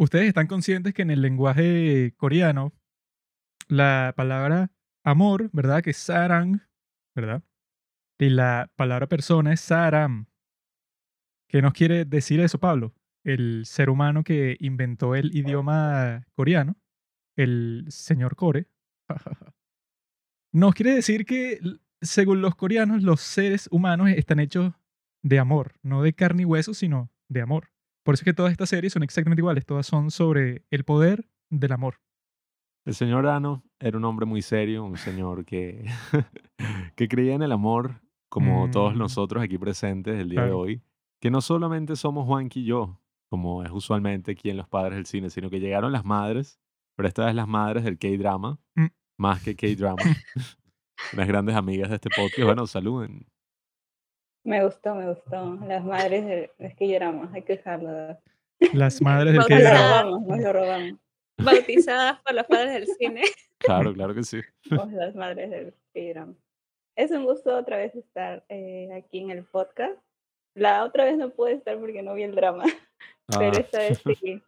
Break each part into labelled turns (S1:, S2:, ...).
S1: Ustedes están conscientes que en el lenguaje coreano, la palabra amor, ¿verdad? Que es sarang, ¿verdad? Y la palabra persona es saram. ¿Qué nos quiere decir eso, Pablo? El ser humano que inventó el idioma coreano, el señor Core, nos quiere decir que, según los coreanos, los seres humanos están hechos de amor, no de carne y hueso, sino de amor. Por eso es que todas estas series son exactamente iguales, todas son sobre el poder del amor.
S2: El señor Ano era un hombre muy serio, un señor que, que creía en el amor, como todos
S1: Mm,
S2: nosotros aquí presentes el día de hoy, que no solamente somos Juanqui y yo, como es usualmente aquí en Los Padres del Cine, sino que llegaron las madres, pero esta vez las madres del K-drama,
S1: Mm.
S2: más que K-drama, unas grandes amigas de este podcast. Bueno, saluden.
S3: Me gustó, me gustó. Las madres de, es que lloramos, hay que dejarlo.
S1: Las madres del
S3: Nos lo
S1: K-drama.
S4: Bautizada-
S3: robamos, nos lo robamos.
S4: bautizadas por los padres del cine.
S2: Claro, claro que sí.
S3: Las madres del programa. Es un gusto otra vez estar eh, aquí en el podcast. La otra vez no pude estar porque no vi el drama, pero
S2: Ah,
S3: esta vez sí.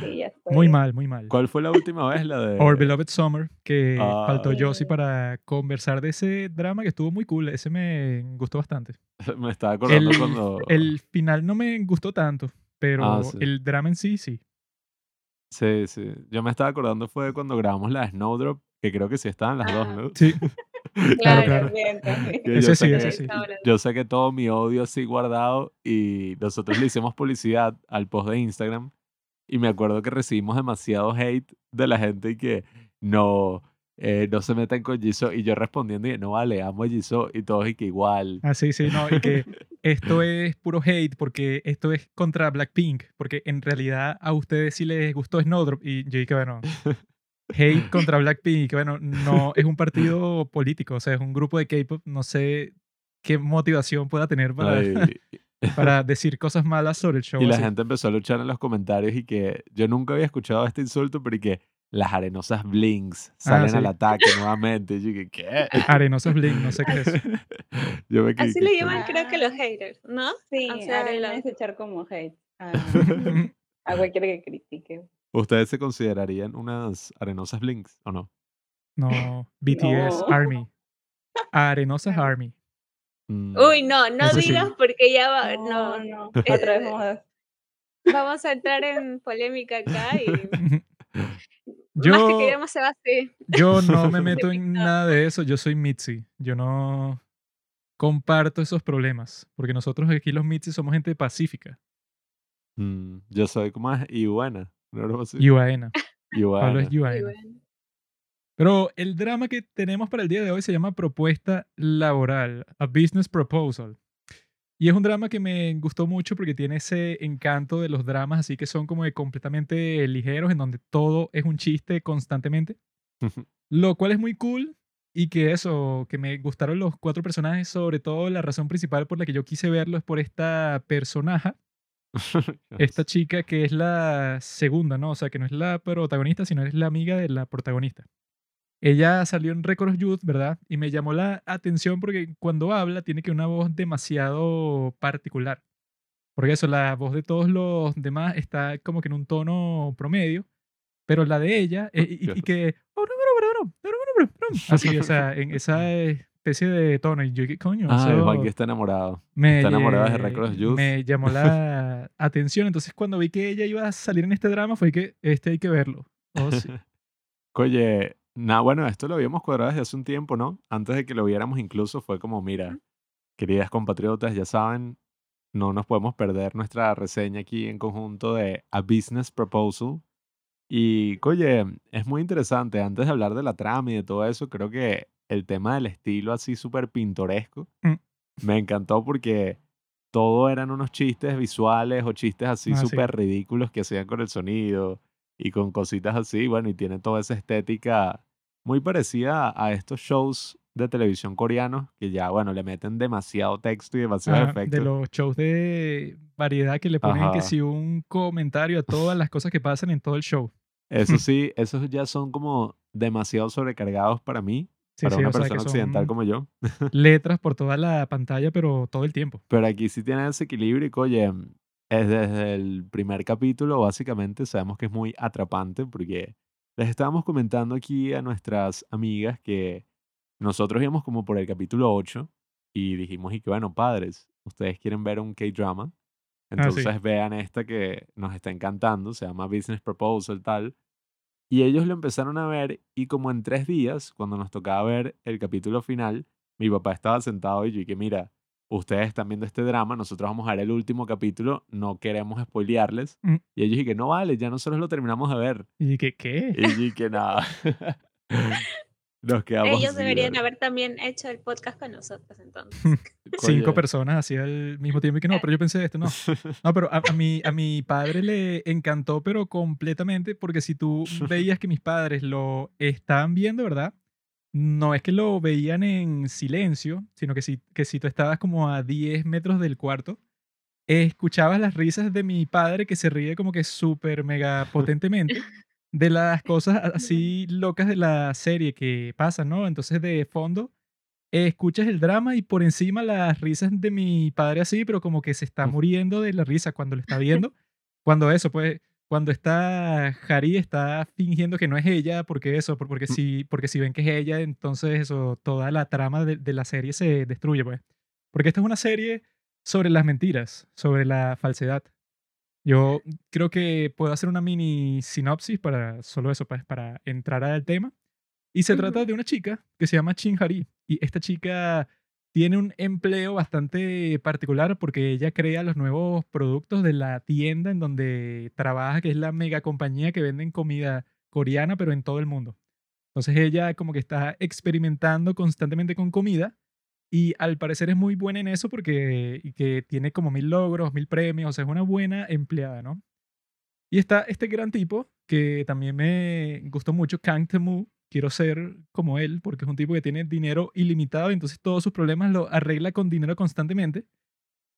S3: Sí, ya estoy.
S1: Muy mal, muy mal.
S2: ¿Cuál fue la última vez? La de...
S1: Our Beloved Summer, que
S2: Ah.
S1: faltó Josie
S3: Sí.
S1: para conversar de ese drama que estuvo muy cool. Ese me gustó bastante.
S2: Me estaba acordando
S1: El,
S2: cuando...
S1: el final no me gustó tanto, pero
S2: Ah, sí.
S1: el drama en sí, sí.
S2: Sí, sí. Yo me estaba acordando fue cuando grabamos la Snowdrop, que creo que sí estaban las dos,
S4: Ah.
S2: ¿no?
S1: Sí, claro,
S4: Claro.
S2: Que
S1: Ese
S2: yo
S1: sí, ese sí.
S2: Yo saqué todo mi odio así guardado y nosotros le hicimos publicidad al post de Instagram y me acuerdo que recibimos demasiado hate de la gente y que no, eh, no se metan con Jisoo y yo respondiendo y no vale, amo a Jisoo y todos y que igual.
S1: Ah, sí, sí, no, y que esto es puro hate porque esto es contra Blackpink, porque en realidad a ustedes sí les gustó Snowdrop y yo dije, bueno, hate contra Blackpink, que bueno, no es un partido político, o sea, es un grupo de K-pop, no sé qué motivación pueda tener para,
S2: Ay,
S1: para decir cosas malas sobre el show.
S2: y la gente empezó a luchar en los comentarios y que yo nunca había escuchado este insulto, pero y que las arenosas blinks salen
S1: sí.
S2: al ataque nuevamente. Y yo dije, ¿qué?
S1: Arenosas Blink, no sé qué es.
S2: yo me
S4: Así le
S2: ¿qué
S4: llaman, creo que los haters, ¿no?
S3: Sí,
S4: O sea,
S3: echar como hate a, a cualquiera que critique.
S2: ¿Ustedes se considerarían unas arenosas blinks o no?
S1: No, BTS,
S3: No.
S1: Army. Arenosas Army.
S2: Mm,
S4: Uy, no, no
S1: Eso sí.
S4: digas porque ya va,
S3: No,
S4: no,
S3: no. Otra vez vamos a...
S4: vamos a entrar en polémica acá y más que
S1: Yo,
S4: queremos se va así.
S1: yo no me meto en nada de eso, yo soy Mitzi. Yo no comparto esos problemas, porque nosotros aquí los Mitzi somos gente pacífica.
S2: mm, yo soy como es Iwana. ¿no?
S1: Yuaena. Pablo es. Pero el drama que tenemos para el día de hoy se llama Propuesta Laboral, a Business Proposal. Y es un drama que me gustó mucho porque tiene ese encanto de los dramas así que son como de completamente ligeros, en donde todo es un chiste constantemente. Lo cual es muy cool y que eso, que me gustaron los cuatro personajes, sobre todo la razón principal por la que yo quise verlo es por esta personaje, esta chica que es la segunda, ¿no? O sea, que no es la protagonista, sino es la amiga de la protagonista. Ella salió en Records Youth, ¿verdad? Y me llamó la atención porque cuando habla tiene que una voz demasiado particular. Porque eso, la voz de todos los demás está como que en un tono promedio, pero la de ella, ah, eh, y, y, que... Así, o sea, en esa especie de tono. Y yo, ¿qué coño?
S2: Ah,
S1: so,
S2: Juan que está enamorado.
S1: Me,
S2: está enamorada de Records Youth.
S1: Me llamó la atención. Entonces, cuando vi que ella iba a salir en este drama, fue que este hay que verlo. Oh, sí.
S2: Oye, nada, bueno, esto lo habíamos cuadrado desde hace un tiempo, ¿no? Antes de que lo viéramos incluso fue como, mira, queridas compatriotas, ya saben, no nos podemos perder nuestra reseña aquí en conjunto de A Business Proposal. Y, oye, es muy interesante. Antes de hablar de la trama y de todo eso, creo que el tema del estilo así súper pintoresco
S1: Mm.
S2: me encantó porque todo eran unos chistes visuales o chistes así
S1: Ah, sí.
S2: súper ridículos que hacían con el sonido y con cositas así. Bueno, y tiene toda esa estética muy parecida a estos shows de televisión coreanos que ya, bueno, le meten demasiado texto y demasiados
S1: Ajá, de
S2: efectos.
S1: los shows de variedad que le ponen que
S2: Ajá.
S1: si un comentario a todas las cosas que pasan en todo el show.
S2: Eso sí, esos ya son como demasiado sobrecargados para mí,
S1: Sí,
S2: para
S1: sí,
S2: una
S1: que
S2: persona occidental como yo.
S1: letras por toda la pantalla, pero todo el tiempo.
S2: Pero aquí sí tiene ese equilibrio y, oye, desde el primer capítulo, básicamente, sabemos que es muy atrapante porque les estábamos comentando aquí a nuestras amigas que nosotros íbamos como por el capítulo 8 y dijimos, y que bueno, padres, ustedes quieren ver un K-drama,
S1: Ah, sí.
S2: entonces vean esta que nos está encantando, se llama Business Proposal, tal. Y ellos lo empezaron a ver y como en tres días, cuando nos tocaba ver el capítulo final, mi papá estaba sentado y yo dije, mira, ustedes están viendo este drama, nosotros vamos a ver el último capítulo, no queremos spoilearles.
S1: Mm.
S2: Y ellos dije, no vale, ya nosotros lo terminamos de ver.
S1: Y que, ¿qué?
S2: Y yo dije, nada. Nos quedamos
S4: Ellos deberían haber también hecho el podcast con nosotros entonces.
S1: Cinco personas así al mismo tiempo y que no, pero yo pensé esto, no. No, pero a, a mi, a mi padre le encantó, pero completamente, porque si tú veías que mis padres lo estaban viendo, ¿verdad? No es que lo veían en silencio, sino que si, que si tú estabas como a 10 metros del cuarto, escuchabas las risas de mi padre que se ríe como que súper mega potentemente de las cosas así locas de la serie que pasan, ¿no? Entonces de fondo escuchas el drama y por encima las risas de mi padre así, pero como que se está muriendo de la risa cuando lo está viendo. Cuando eso, pues, cuando está Harry está fingiendo que no es ella, porque eso, por- porque si, porque si ven que es ella, entonces eso, toda la trama de, de la serie se destruye, pues. Porque esta es una serie sobre las mentiras, sobre la falsedad. Yo creo que puedo hacer una mini sinopsis para solo eso, pues, para entrar al tema. Y se trata de una chica que se llama Chin Hari. Y esta chica tiene un empleo bastante particular porque ella crea los nuevos productos de la tienda en donde trabaja, que es la mega compañía que venden comida coreana, pero en todo el mundo. Entonces ella como que está experimentando constantemente con comida y al parecer es muy buena en eso porque y que tiene como mil logros, mil premios, o sea, es una buena empleada, ¿no? Y está este gran tipo que también me gustó mucho, Kang Temu. Quiero ser como él porque es un tipo que tiene dinero ilimitado y entonces todos sus problemas lo arregla con dinero constantemente.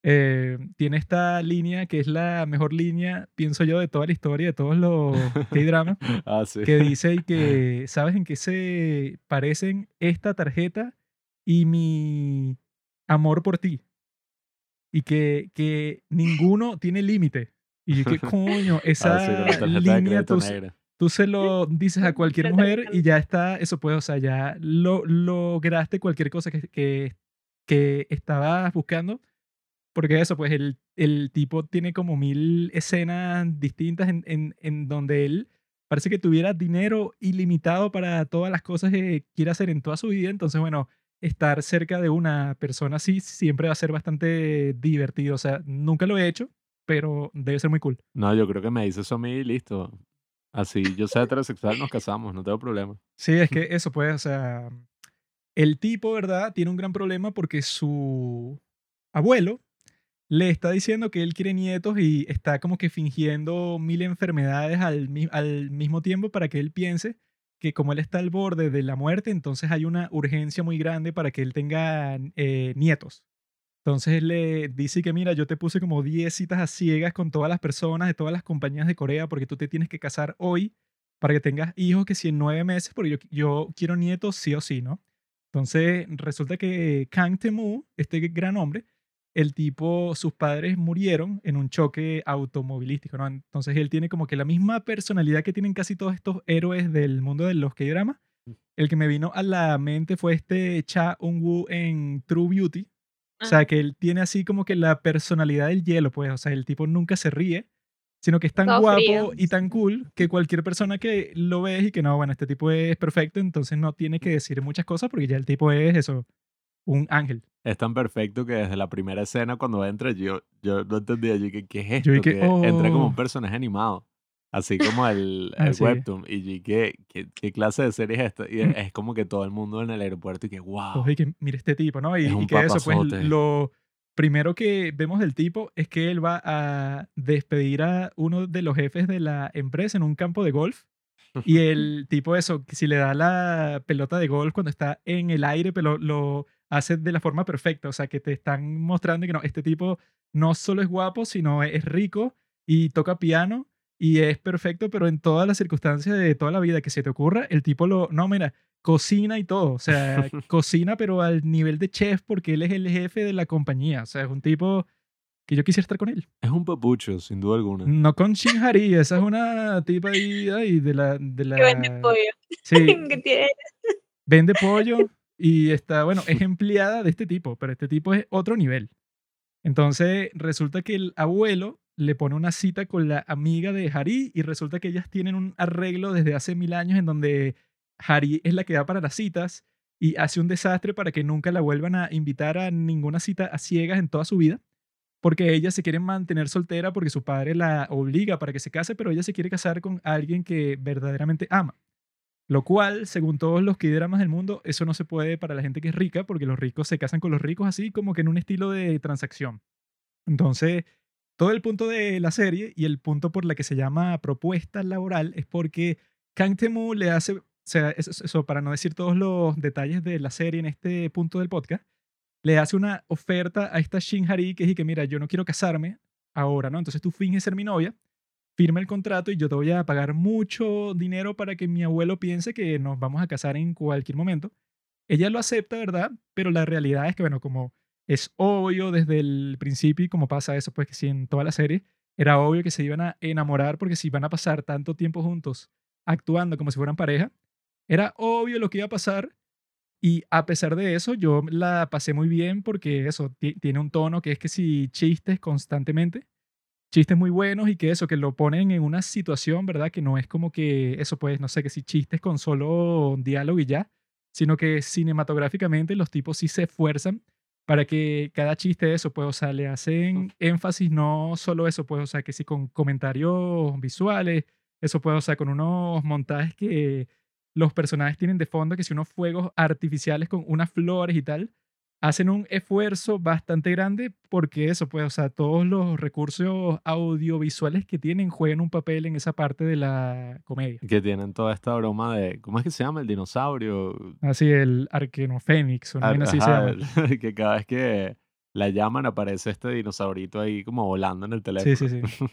S1: Eh, tiene esta línea que es la mejor línea, pienso yo, de toda la historia, de todos los K-dramas
S2: Ah, sí.
S1: que dice y que, ¿sabes en qué se parecen esta tarjeta y mi amor por ti? Y que, que ninguno tiene límite. Y yo, ¿qué coño?
S2: Ah, sí,
S1: Esa
S2: tarjeta de
S1: línea tú. Tú se lo dices a cualquier mujer y ya está, eso puede, o sea, ya lo, lograste cualquier cosa que, que, que estabas buscando. Porque eso, pues el, el tipo tiene como mil escenas distintas en, en, en donde él parece que tuviera dinero ilimitado para todas las cosas que quiere hacer en toda su vida. Entonces, bueno, estar cerca de una persona así siempre va a ser bastante divertido. O sea, nunca lo he hecho, pero debe ser muy cool.
S2: No, yo creo que me dice eso a mí y listo. Así, yo soy heterosexual, nos casamos, no tengo problema.
S1: Sí, es que eso puede, o sea, el tipo, ¿verdad? Tiene un gran problema porque su abuelo le está diciendo que él quiere nietos y está como que fingiendo mil enfermedades al, al mismo tiempo para que él piense que como él está al borde de la muerte, entonces hay una urgencia muy grande para que él tenga eh, nietos. Entonces él le dice que mira, yo te puse como 10 citas a ciegas con todas las personas de todas las compañías de Corea porque tú te tienes que casar hoy para que tengas hijos que si en nueve meses, porque yo, yo quiero nietos sí o sí, ¿no? Entonces resulta que Kang Temu, este gran hombre, el tipo, sus padres murieron en un choque automovilístico, ¿no? Entonces él tiene como que la misma personalidad que tienen casi todos estos héroes del mundo de los K-dramas. El que me vino a la mente fue este Cha Eun-woo en True Beauty. O sea, que él tiene así como que la personalidad del hielo, pues. O sea, el tipo nunca se ríe, sino que es tan
S4: Todo
S1: guapo
S4: frío.
S1: y tan cool que cualquier persona que lo ves y que no, bueno, este tipo es perfecto, entonces no tiene que decir muchas cosas porque ya el tipo es eso, un ángel.
S2: Es tan perfecto que desde la primera escena cuando entra yo, yo no entendía, yo dije, ¿qué es esto?
S1: Yo dije,
S2: que entra como
S1: "Oh".
S2: un personaje animado, así como el,
S1: Ah,
S2: el
S1: sí.
S2: webtoon. Y dije, ¿qué, qué clase de serie es esta? Y
S1: Mm.
S2: es como que todo el mundo en el aeropuerto y que, wow.
S1: Oye, que mira este tipo, ¿no? Y,
S2: Es
S1: y que eso, pues lo primero que vemos del tipo es que él va a despedir a uno de los jefes de la empresa en un campo de golf. Y el tipo eso, que si le da la pelota de golf cuando está en el aire, pero lo hace de la forma perfecta. O sea, que te están mostrando que no, este tipo no solo es guapo, sino es rico y toca piano y es perfecto, pero en todas las circunstancias de toda la vida que se te ocurra, el tipo lo, no, mira, cocina y todo. O sea, cocina, pero al nivel de chef porque él es el jefe de la compañía. O sea, es un tipo que yo quisiera estar con él.
S2: Es un papucho, sin duda alguna.
S1: No con Shin Hari, esa es una tipa ahí, ahí de la... De la
S4: Que vende pollo.
S1: Sí,
S4: que tiene
S1: vende pollo y está, bueno, es empleada de este tipo, pero este tipo es otro nivel. Entonces resulta que el abuelo le pone una cita con la amiga de Hari y resulta que ellas tienen un arreglo desde hace mil años en donde Hari es la que da para las citas y hace un desastre para que nunca la vuelvan a invitar a ninguna cita a ciegas en toda su vida. Porque ella se quiere mantener soltera porque su padre la obliga para que se case, pero ella se quiere casar con alguien que verdaderamente ama. Lo cual, según todos los dramas del mundo, eso no se puede para la gente que es rica, porque los ricos se casan con los ricos así como que en un estilo de transacción. Entonces, todo el punto de la serie y el punto por la que se llama propuesta laboral es porque Kang Temu le hace, o sea, eso, para no decir todos los detalles de la serie en este punto del podcast, le hace una oferta a esta Shin Hari que dice que, mira, yo no quiero casarme ahora, ¿no? Entonces tú finges ser mi novia, firma el contrato y yo te voy a pagar mucho dinero para que mi abuelo piense que nos vamos a casar en cualquier momento. Ella lo acepta, ¿verdad? Pero la realidad es que, bueno, como es obvio desde el principio y como pasa eso, pues que sí, en toda la serie, era obvio que se iban a enamorar porque si van a pasar tanto tiempo juntos actuando como si fueran pareja, era obvio lo que iba a pasar y a pesar de eso yo la pasé muy bien porque eso ti- tiene un tono que es que si chistes constantemente, chistes muy buenos y que eso, que lo ponen en una situación, ¿verdad? Que no es como que eso pues, no sé, que si chistes con solo diálogo y ya, sino que cinematográficamente los tipos sí se esfuerzan para que cada chiste eso, pues, o sea, le hacen énfasis no solo eso, pues, o sea, que sí con comentarios visuales, eso pues, o sea, con unos montajes que los personajes tienen de fondo, que si unos fuegos artificiales con unas flores y tal, hacen un esfuerzo bastante grande porque eso, pues, o sea, todos los recursos audiovisuales que tienen juegan un papel en esa parte de la comedia.
S2: Que tienen toda esta broma de, ¿cómo es que se llama? El dinosaurio.
S1: Así, el Arquenofénix, una
S2: Ar-
S1: vaina así se
S2: ajá,
S1: llama.
S2: el- que cada vez que la llaman aparece este dinosaurito ahí como volando en el teléfono.
S1: Sí, sí, sí.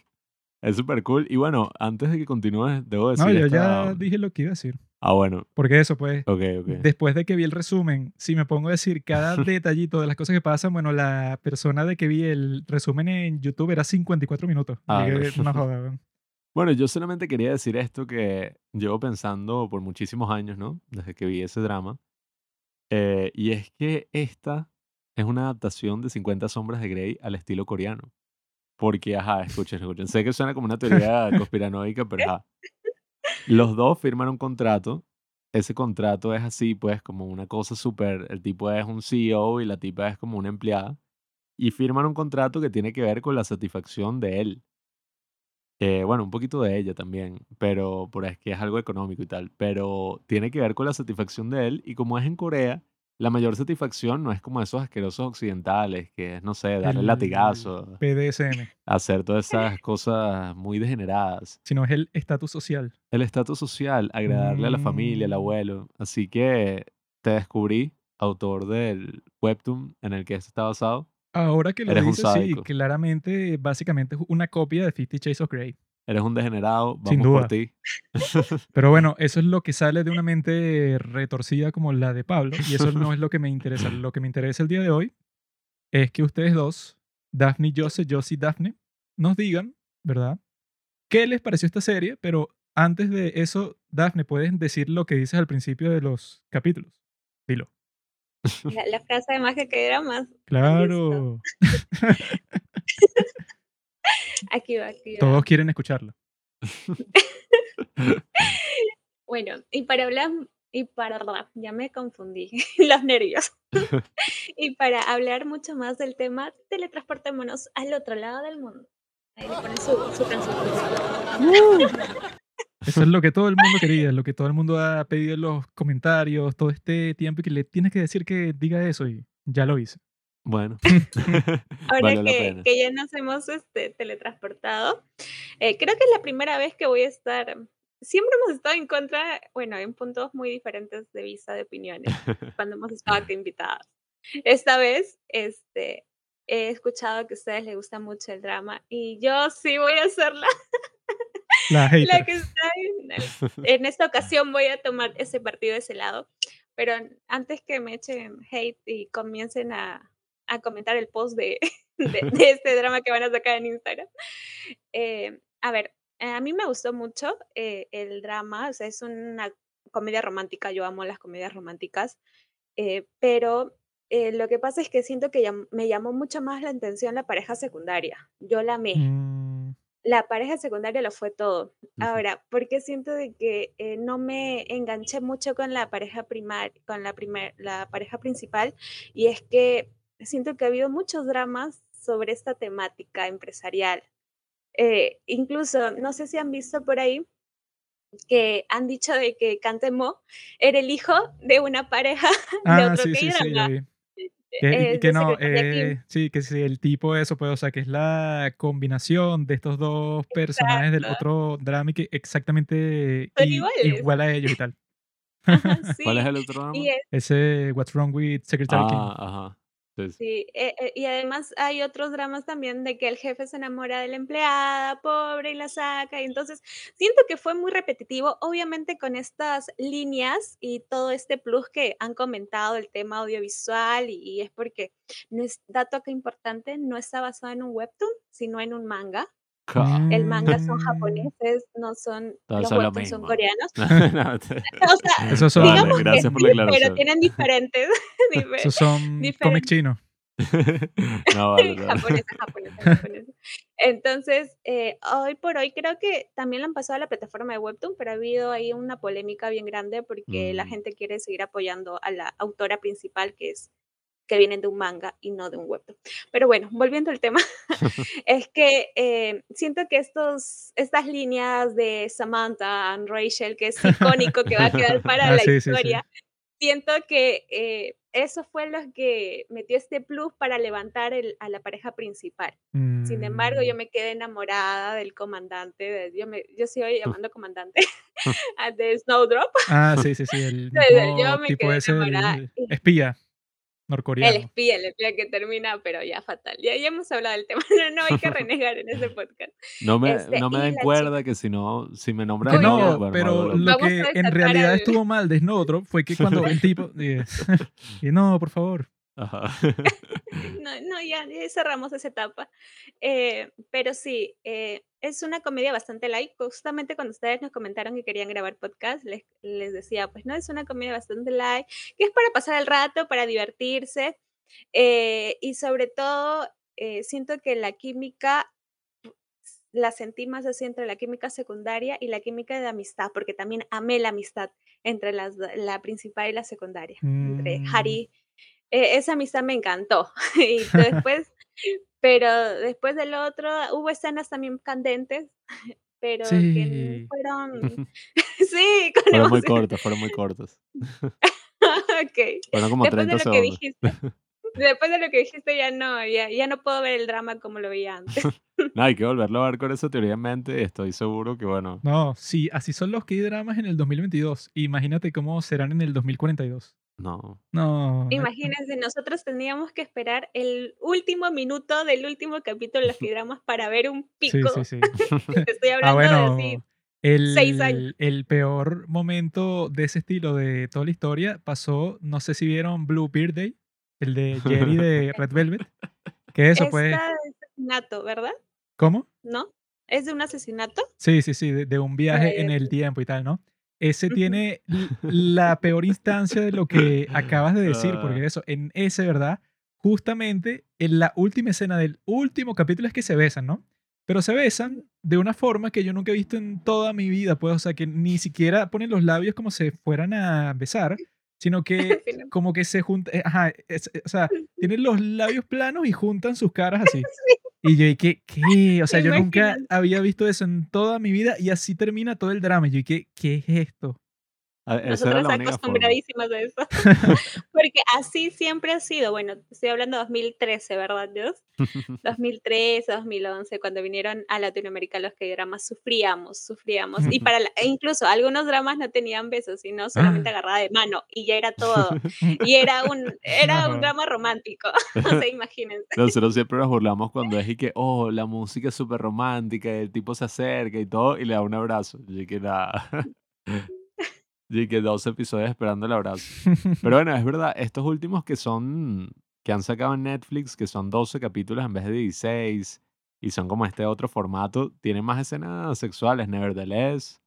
S2: Es súper cool. Y bueno, antes de que continúes, debo decir
S1: No, yo
S2: esta-
S1: ya dije lo que iba a decir.
S2: Ah, bueno.
S1: Porque eso, pues,
S2: Ok, ok.
S1: después de que vi el resumen, si me pongo a decir cada detallito de las cosas que pasan, bueno, la persona de que vi el resumen en YouTube era 54 minutos.
S2: Ah, no.
S1: joda.
S2: Bueno, yo solamente quería decir esto que llevo pensando por muchísimos años, ¿no? Desde que vi ese drama. Eh, y es que esta es una adaptación de 50 sombras de Grey al estilo coreano. Porque, ajá, escuchen, escuchen. Sé que suena como una teoría conspiranoica, pero ajá. Los dos firman un contrato. Ese contrato es así, pues, como una cosa súper. El tipo es un CEO y la tipa es como una empleada. Y firman un contrato que tiene que ver con la satisfacción de él. Eh, bueno, un poquito de ella también, pero por es que es algo económico y tal, pero tiene que ver con la satisfacción de él y como es en Corea, la mayor satisfacción no es como esos asquerosos occidentales, que es, no sé, darle
S1: El
S2: latigazo,
S1: PDSM,
S2: hacer todas esas cosas muy degeneradas.
S1: sino es el estatus social.
S2: El estatus social, agradarle a la familia, al
S1: Mm.
S2: abuelo. Así que te descubrí, autor del webtoon en el que esto está basado.
S1: Ahora que lo
S2: Eres
S1: dices, sí, claramente, básicamente es una copia de Fifty Shades of Grey.
S2: Eres un degenerado, vamos
S1: Sin
S2: por
S1: duda.
S2: ti.
S1: Pero bueno, eso es lo que sale de una mente retorcida como la de Pablo, y eso no es lo que me interesa. Lo que me interesa el día de hoy es que ustedes dos, Daphne y Jose, Jose y Daphne, nos digan, ¿verdad? ¿Qué les pareció esta serie? Pero antes de eso, Daphne, puedes decir lo que dices al principio de los capítulos. Dilo.
S4: La, la frase de magia que era más.
S1: Claro.
S4: Aquí va, aquí va.
S1: Todos quieren escucharlo.
S4: Bueno, y para hablar, y para, ya me confundí, los nervios. y para hablar mucho más del tema, teletransportémonos al otro lado del mundo. Ahí le ponen su, su canción.
S1: Eso es lo que todo el mundo quería, lo que todo el mundo ha pedido en los comentarios todo este tiempo y que le tienes que decir que diga eso y ya lo hice.
S2: Bueno,
S4: Ahora
S2: vale
S4: que, que ya nos hemos este, teletransportado, eh, creo que es la primera vez que voy a estar. Siempre hemos estado en contra, bueno, en puntos muy diferentes de vista, de opiniones, cuando hemos estado aquí invitados. Esta vez, este, he escuchado que a ustedes les gusta mucho el drama y yo sí voy a ser la,
S1: La
S4: que está en, el- en esta ocasión voy a tomar ese partido de ese lado. Pero antes que me echen hate y comiencen a, a comentar el post de, de, este drama que van a sacar en Instagram. Eh, a ver, a mí me gustó mucho eh, el drama, o sea, es una comedia romántica, yo amo las comedias románticas, eh, pero lo que pasa es que siento que me llamó mucho más la atención la pareja secundaria. Yo la amé. Mm. La pareja secundaria lo fue todo. Ahora, porque siento de que no me enganché mucho con la pareja primar, con la primer, la pareja principal, y es que siento que ha habido muchos dramas sobre esta temática empresarial. Eh, incluso, no sé si han visto por ahí que han dicho de que Cantemo era el hijo de una pareja de
S1: ah, otro sí, sí, sí, que, que no, eh, sí, que si el tipo eso, pues, o sea, que es la combinación de estos dos personajes del otro drama que exactamente igual a ellos y tal.
S2: ¿Cuál es el otro drama?
S1: Ese What's Wrong with Secretary King.
S2: Ah,
S4: Sí, eh, eh, y además hay otros dramas también de que el jefe se enamora de la empleada pobre y la saca, y entonces siento que fue muy repetitivo, obviamente con estas líneas y todo este plus que han comentado el tema audiovisual, y, es porque no es dato acá importante, no está basado en un webtoon, sino en un manga. El manga son mm. japoneses, no son los webtoons son coreanos. o sea, son, digamos gracias por la pero tienen diferentes.
S1: Esos son cómics chinos.
S2: no, vale,
S4: japonesa, japonesa, Entonces, eh, hoy por hoy creo que también lo han pasado a la plataforma de Webtoon, pero ha habido ahí una polémica bien grande porque la mm. gente quiere seguir apoyando a la autora principal, que es que vienen de un manga y no de un webtoon. Pero bueno, volviendo al tema, es que eh, siento que estos, estas líneas de Samantha and Rachel, que es icónico, que va a quedar para ah, la historia, siento que eh, eso fue lo que metió este plus para levantar a la pareja principal. Sin embargo, yo mm. me quedé enamorada del comandante, yo, me, yo sigo llamando comandante, de Snowdrop.
S1: Ah, sí, sí, sí, el yo me tipo quedé ese, espía.
S4: El espía, el espía que termina, pero ya fatal. Ya, ya hemos hablado del tema, no, hay que renegar en ese podcast.
S2: No me, este, no me den cuerda que si no, si me nombran...
S1: No, pero lo que en realidad estuvo mal de Snowdrop fue que cuando el tipo... y no, por favor.
S2: Ajá.
S4: no, no ya, cerramos esa etapa. Eh, pero sí, eh, es una comedia bastante light. Justamente cuando ustedes nos comentaron que querían grabar podcast, les, les, decía, pues no, es una comedia bastante light, que es para pasar el rato, para divertirse. Eh, y sobre todo, siento que la química la sentí más así entre la química secundaria y la química de amistad, porque también amé la amistad entre las, la principal y la secundaria, entre mm. Harry e, esa amistad me encantó. y después, pero después del otro, hubo escenas también candentes, pero que fueron... sí,
S2: con Fueron muy cortas, fueron muy cortas.
S4: ok.
S2: Fueron como después 30 de lo que
S4: dijiste. Después de lo que dijiste, ya no, ya, ya no puedo ver el drama como lo veía antes.
S2: no, hay que volverlo a ver con esa teoría en mente. Estoy seguro que, bueno.
S1: No, sí, así son los que dramas en el 2022. Imagínate cómo serán en el 2042.
S2: No.
S1: No.
S4: Imagínense, nosotros teníamos que esperar el último minuto del último capítulo de los dramas para ver un pico.
S1: Sí, sí, sí.
S4: Estoy ah, hablando de
S1: el, seis años. El peor momento de ese estilo de toda la historia pasó, no sé si vieron Blue Beard Day, el de Jerry de Red Velvet. Que eso, pues.
S4: de asesinato, ¿verdad?
S1: ¿Cómo?
S4: ¿No? ¿Es de un asesinato?
S1: Sí, sí, sí, de, un viaje en el tiempo y tal, ¿no? Ese tiene la peor instancia de lo que acabas de decir, porque ah. eso, en ese, ¿verdad? Justamente en la última escena del último capítulo es que se besan, ¿no? Pero se besan de una forma que yo nunca he visto en toda mi vida, pues, o sea, que ni siquiera ponen los labios como si fueran a besar, sino que como que se juntan, eh, ajá, o sea, tienen los labios planos y juntan sus caras así. Y yo dije, ¿qué? O sea, yo nunca había visto eso en toda mi vida y así termina todo el drama. Y yo dije, ¿qué es esto?
S4: Nosotros acostumbradísimas a eso. Porque así siempre ha sido. Bueno, estoy hablando de 2013, ¿verdad, Dios? 2013, 2011, cuando vinieron a Latinoamérica los que dramas, sufríamos, sufríamos. Y para e incluso algunos dramas no tenían besos, sino solamente ah. agarrada de mano. Y ya era todo. Y era un, era un drama romántico. o sea, imagínense.
S2: Nosotros siempre nos burlamos cuando es y que, oh, la música es súper romántica, el tipo se acerca y todo, y le da un abrazo. Y que nada. Y que dos episodios esperando el abrazo. Pero bueno, es verdad, estos últimos que son que han sacado en Netflix, que son 12 capítulos en vez de 16, y son como este otro formato, tienen más escenas sexuales, Nevertheless,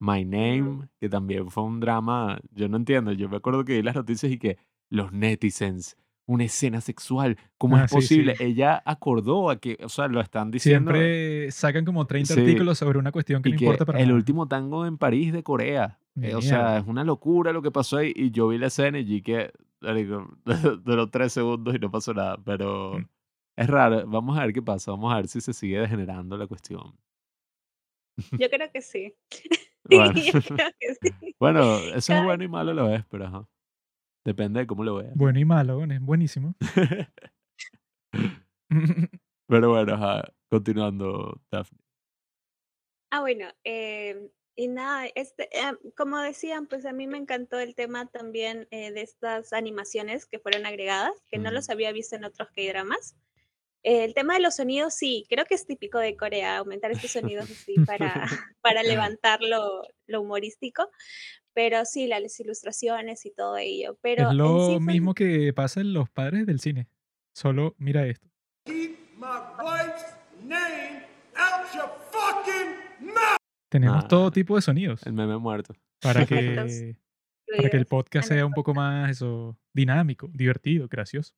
S2: My Name, que también fue un drama, yo no entiendo, yo me acuerdo que vi las noticias y que los netizens, una escena sexual, ¿cómo
S1: Ah,
S2: es
S1: sí, sí.
S2: posible? Ella acordó a que, o sea, lo están diciendo.
S1: Siempre sacan como 30
S2: Sí.
S1: artículos sobre una cuestión que
S2: y
S1: no
S2: que
S1: importa para
S2: el
S1: nada.
S2: último tango en París de Corea. Eh, o sea, es una locura lo que pasó ahí. Y yo vi la escena y que duró tres segundos y no pasó nada. Pero
S1: Mm.
S2: es raro. Vamos a ver qué pasa. Vamos a ver si se sigue degenerando la cuestión.
S4: Yo creo que sí.
S2: Bueno,
S4: Yo creo que sí.
S2: bueno eso es bueno y malo a la vez, pero ajá. Depende de cómo lo veas.
S1: Bueno y malo, bueno, es buenísimo.
S2: pero bueno, ajá. Continuando, Daphne.
S4: Ah, bueno, em, y nada, este, em, como decían, pues a mí me encantó el tema también eh, de estas animaciones que fueron agregadas, que no los había visto en otros K-dramas. Eh, el tema de los sonidos, sí, creo que es típico de Corea, aumentar estos sonidos así para, para levantar lo, lo humorístico, pero sí, las ilustraciones y todo ello. Pero
S1: es lo
S4: sí fue-
S1: mismo que pasa en los padres del cine. Solo mira esto.
S5: Keep my wife's name out your fucking mouth.
S1: Tenemos
S2: Ah.
S1: todo tipo de sonidos
S2: El meme muerto.
S1: para que, para que el podcast sea un poco más eso, dinámico, divertido, gracioso.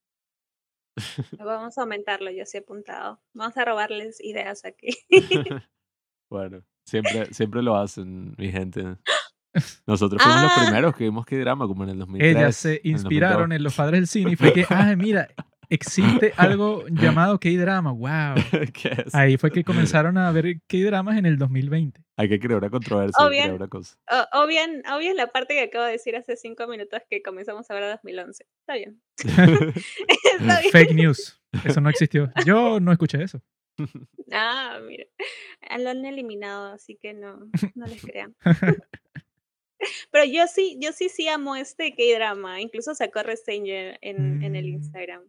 S4: Vamos a aumentarlo, yo sí he apuntado. Vamos a robarles ideas aquí.
S2: bueno, siempre, siempre lo hacen, mi gente. Nosotros fuimos los
S4: Ah.
S2: primeros que vimos que drama, como en el 2003.
S1: Ellas se inspiraron
S2: 2002.
S1: en los padres del cine y fue que, ah, mira, existe algo llamado K-drama, wow.
S2: ¿Qué es?
S1: Ahí fue que comenzaron a ver K-dramas en el 2020.
S2: Hay que crear una controversia, hay que crear
S4: Obvio.
S2: una cosa.
S4: O, o bien, o bien la parte que acabo de decir hace cinco minutos que comenzamos a ver 2011. Está bien. Está bien.
S1: Fake news. Eso no existió. Yo no escuché eso.
S4: Ah, mira. Lo han eliminado, así que no, no les crean. Pero yo sí, yo sí, sí amo este K-drama. Incluso sacó reseña en, en el
S1: Mm.
S4: Instagram.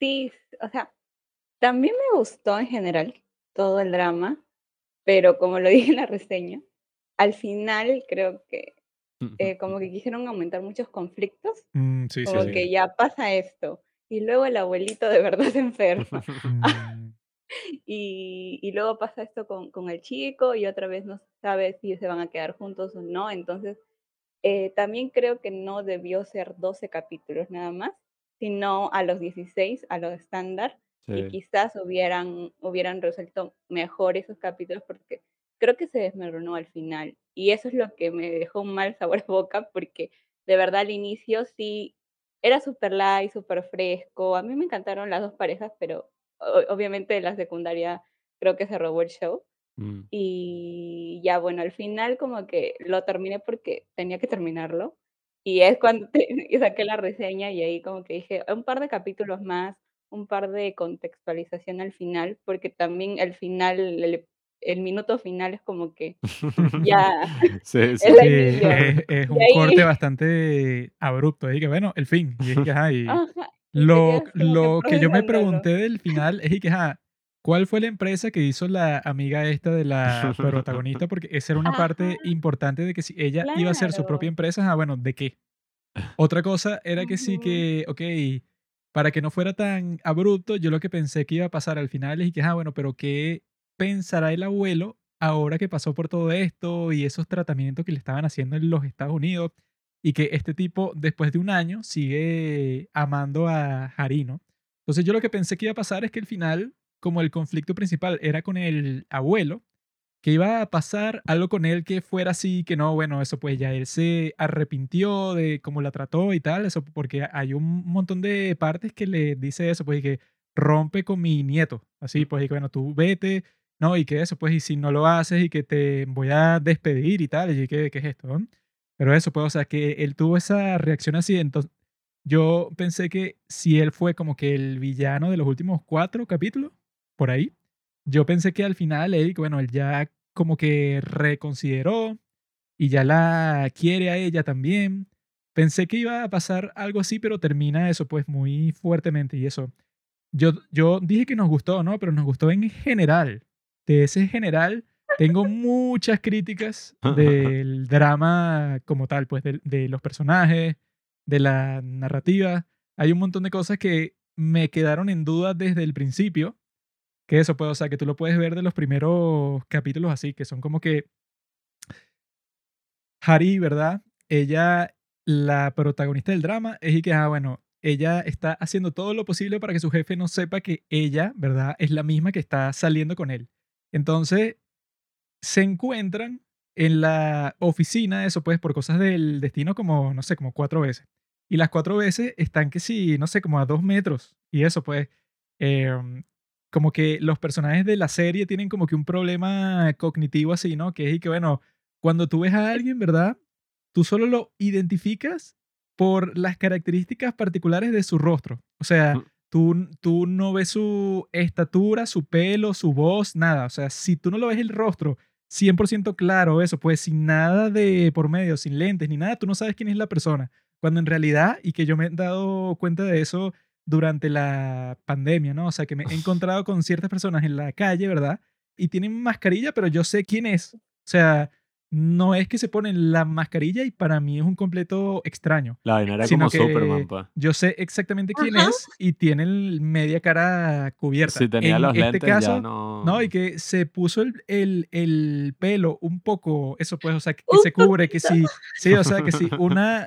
S3: Sí, o sea, también me gustó en general todo el drama, pero como lo dije en la reseña, al final creo que eh, como que quisieron aumentar muchos conflictos,
S1: Mm, sí,
S3: como
S1: sí.
S3: que ya pasa esto, y luego el abuelito de verdad se enferma,
S1: Mm,
S3: y, y luego pasa esto con, con el chico, y otra vez no sabe si se van a quedar juntos o no, entonces eh, también creo que no debió ser 12 capítulos nada más, sino a los 16, a lo estándar, y quizás hubieran, hubieran resuelto mejor esos capítulos porque creo que se desmoronó al final. Y eso es lo que me dejó un mal sabor de boca porque de verdad al inicio sí era súper light, súper fresco. A mí me encantaron las dos parejas, pero obviamente la secundaria creo que se robó el show.
S2: Mm.
S3: Y ya bueno, al final como que lo terminé porque tenía que terminarlo. Y es cuando te- y saqué la reseña y ahí como que dije, un par de capítulos más, un par de contextualización al final, porque también el final, el, el minuto final es como que ya
S2: Sí, sí.
S3: Es la
S1: Sí,
S3: inicio.
S1: es, es un
S3: ahí-
S1: corte bastante abrupto. Y que bueno, el fin. Y es que, ajá, y lo, lo que yo me pregunté del final es y que, ajá, ¿cuál fue la empresa que hizo la amiga esta de la protagonista? Porque esa era una parte importante de que si ella iba a hacer su propia empresa, ah, bueno, ¿de qué? Otra cosa era que sí que, ok, para que no fuera tan abrupto, yo lo que pensé que iba a pasar al final es y que, ah, bueno, pero ¿qué pensará el abuelo ahora que pasó por todo esto y esos tratamientos que le estaban haciendo en los Estados Unidos? Y que este tipo, después de un año, sigue amando a Harino. Entonces yo lo que pensé que iba a pasar es que al final, como el conflicto principal era con el abuelo, que iba a pasar algo con él que fuera así, que no, bueno, eso pues ya él se arrepintió de cómo la trató y tal, eso porque hay un montón de partes que le dice eso, pues y que rompe con mi nieto, así pues y que bueno, tú vete, no, y que eso pues y si no lo haces y que te voy a despedir y tal, y que, ¿qué es esto? no? Pero eso pues, o sea, que él tuvo esa reacción así, entonces yo pensé que si él fue como que el villano de los últimos cuatro capítulos, por ahí, yo pensé que al final él, bueno, él ya como que reconsideró y ya la quiere a ella también. Pensé que iba a pasar algo así, pero termina eso pues muy fuertemente y eso. Yo, yo dije que nos gustó, ¿no? Pero nos gustó en general. De ese general tengo muchas críticas del drama como tal, pues de, de los personajes, de la narrativa. hay un montón de cosas que me quedaron en duda desde el principio. Que eso puede, o sea, que tú lo puedes ver de los primeros capítulos así, que son como que Harry, ¿verdad? Ella, la protagonista del drama, es y que, ah, bueno, ella está haciendo todo lo posible para que su jefe no sepa que ella, ¿verdad? Es la misma que está saliendo con él. Entonces, se encuentran en la oficina, eso pues por cosas del destino, como, no sé, como cuatro veces. Y las cuatro veces están que sí, no sé, como a dos metros. Y eso pues, em, como que los personajes de la serie tienen como que un problema cognitivo así, ¿no? Que es y que, bueno, cuando tú ves a alguien, ¿verdad? Tú solo lo identificas por las características particulares de su rostro. O sea, tú, tú no ves su estatura, su pelo, su voz, nada. O sea, si tú no lo ves el rostro 100% claro, eso, pues sin nada de por medio, sin lentes ni nada, tú no sabes quién es la persona. Cuando en realidad, y que yo me he dado cuenta de eso durante la pandemia, ¿no? O sea, que me he encontrado con ciertas personas en la calle, ¿verdad? Y tienen mascarilla, pero yo sé quién es. O sea, no es que se ponen la mascarilla y para mí es un completo extraño.
S2: La vaina era como Superman, pa.
S1: Yo sé exactamente quién
S4: Ajá.
S1: es y tiene el media cara cubierta.
S2: Si tenía
S1: en
S2: los
S1: este
S2: lentes
S1: caso,
S2: ya no...
S1: no, y que se puso el, el, el pelo un poco, eso pues, o sea, que, se cubre, que sí, sí, o sea, que sí, una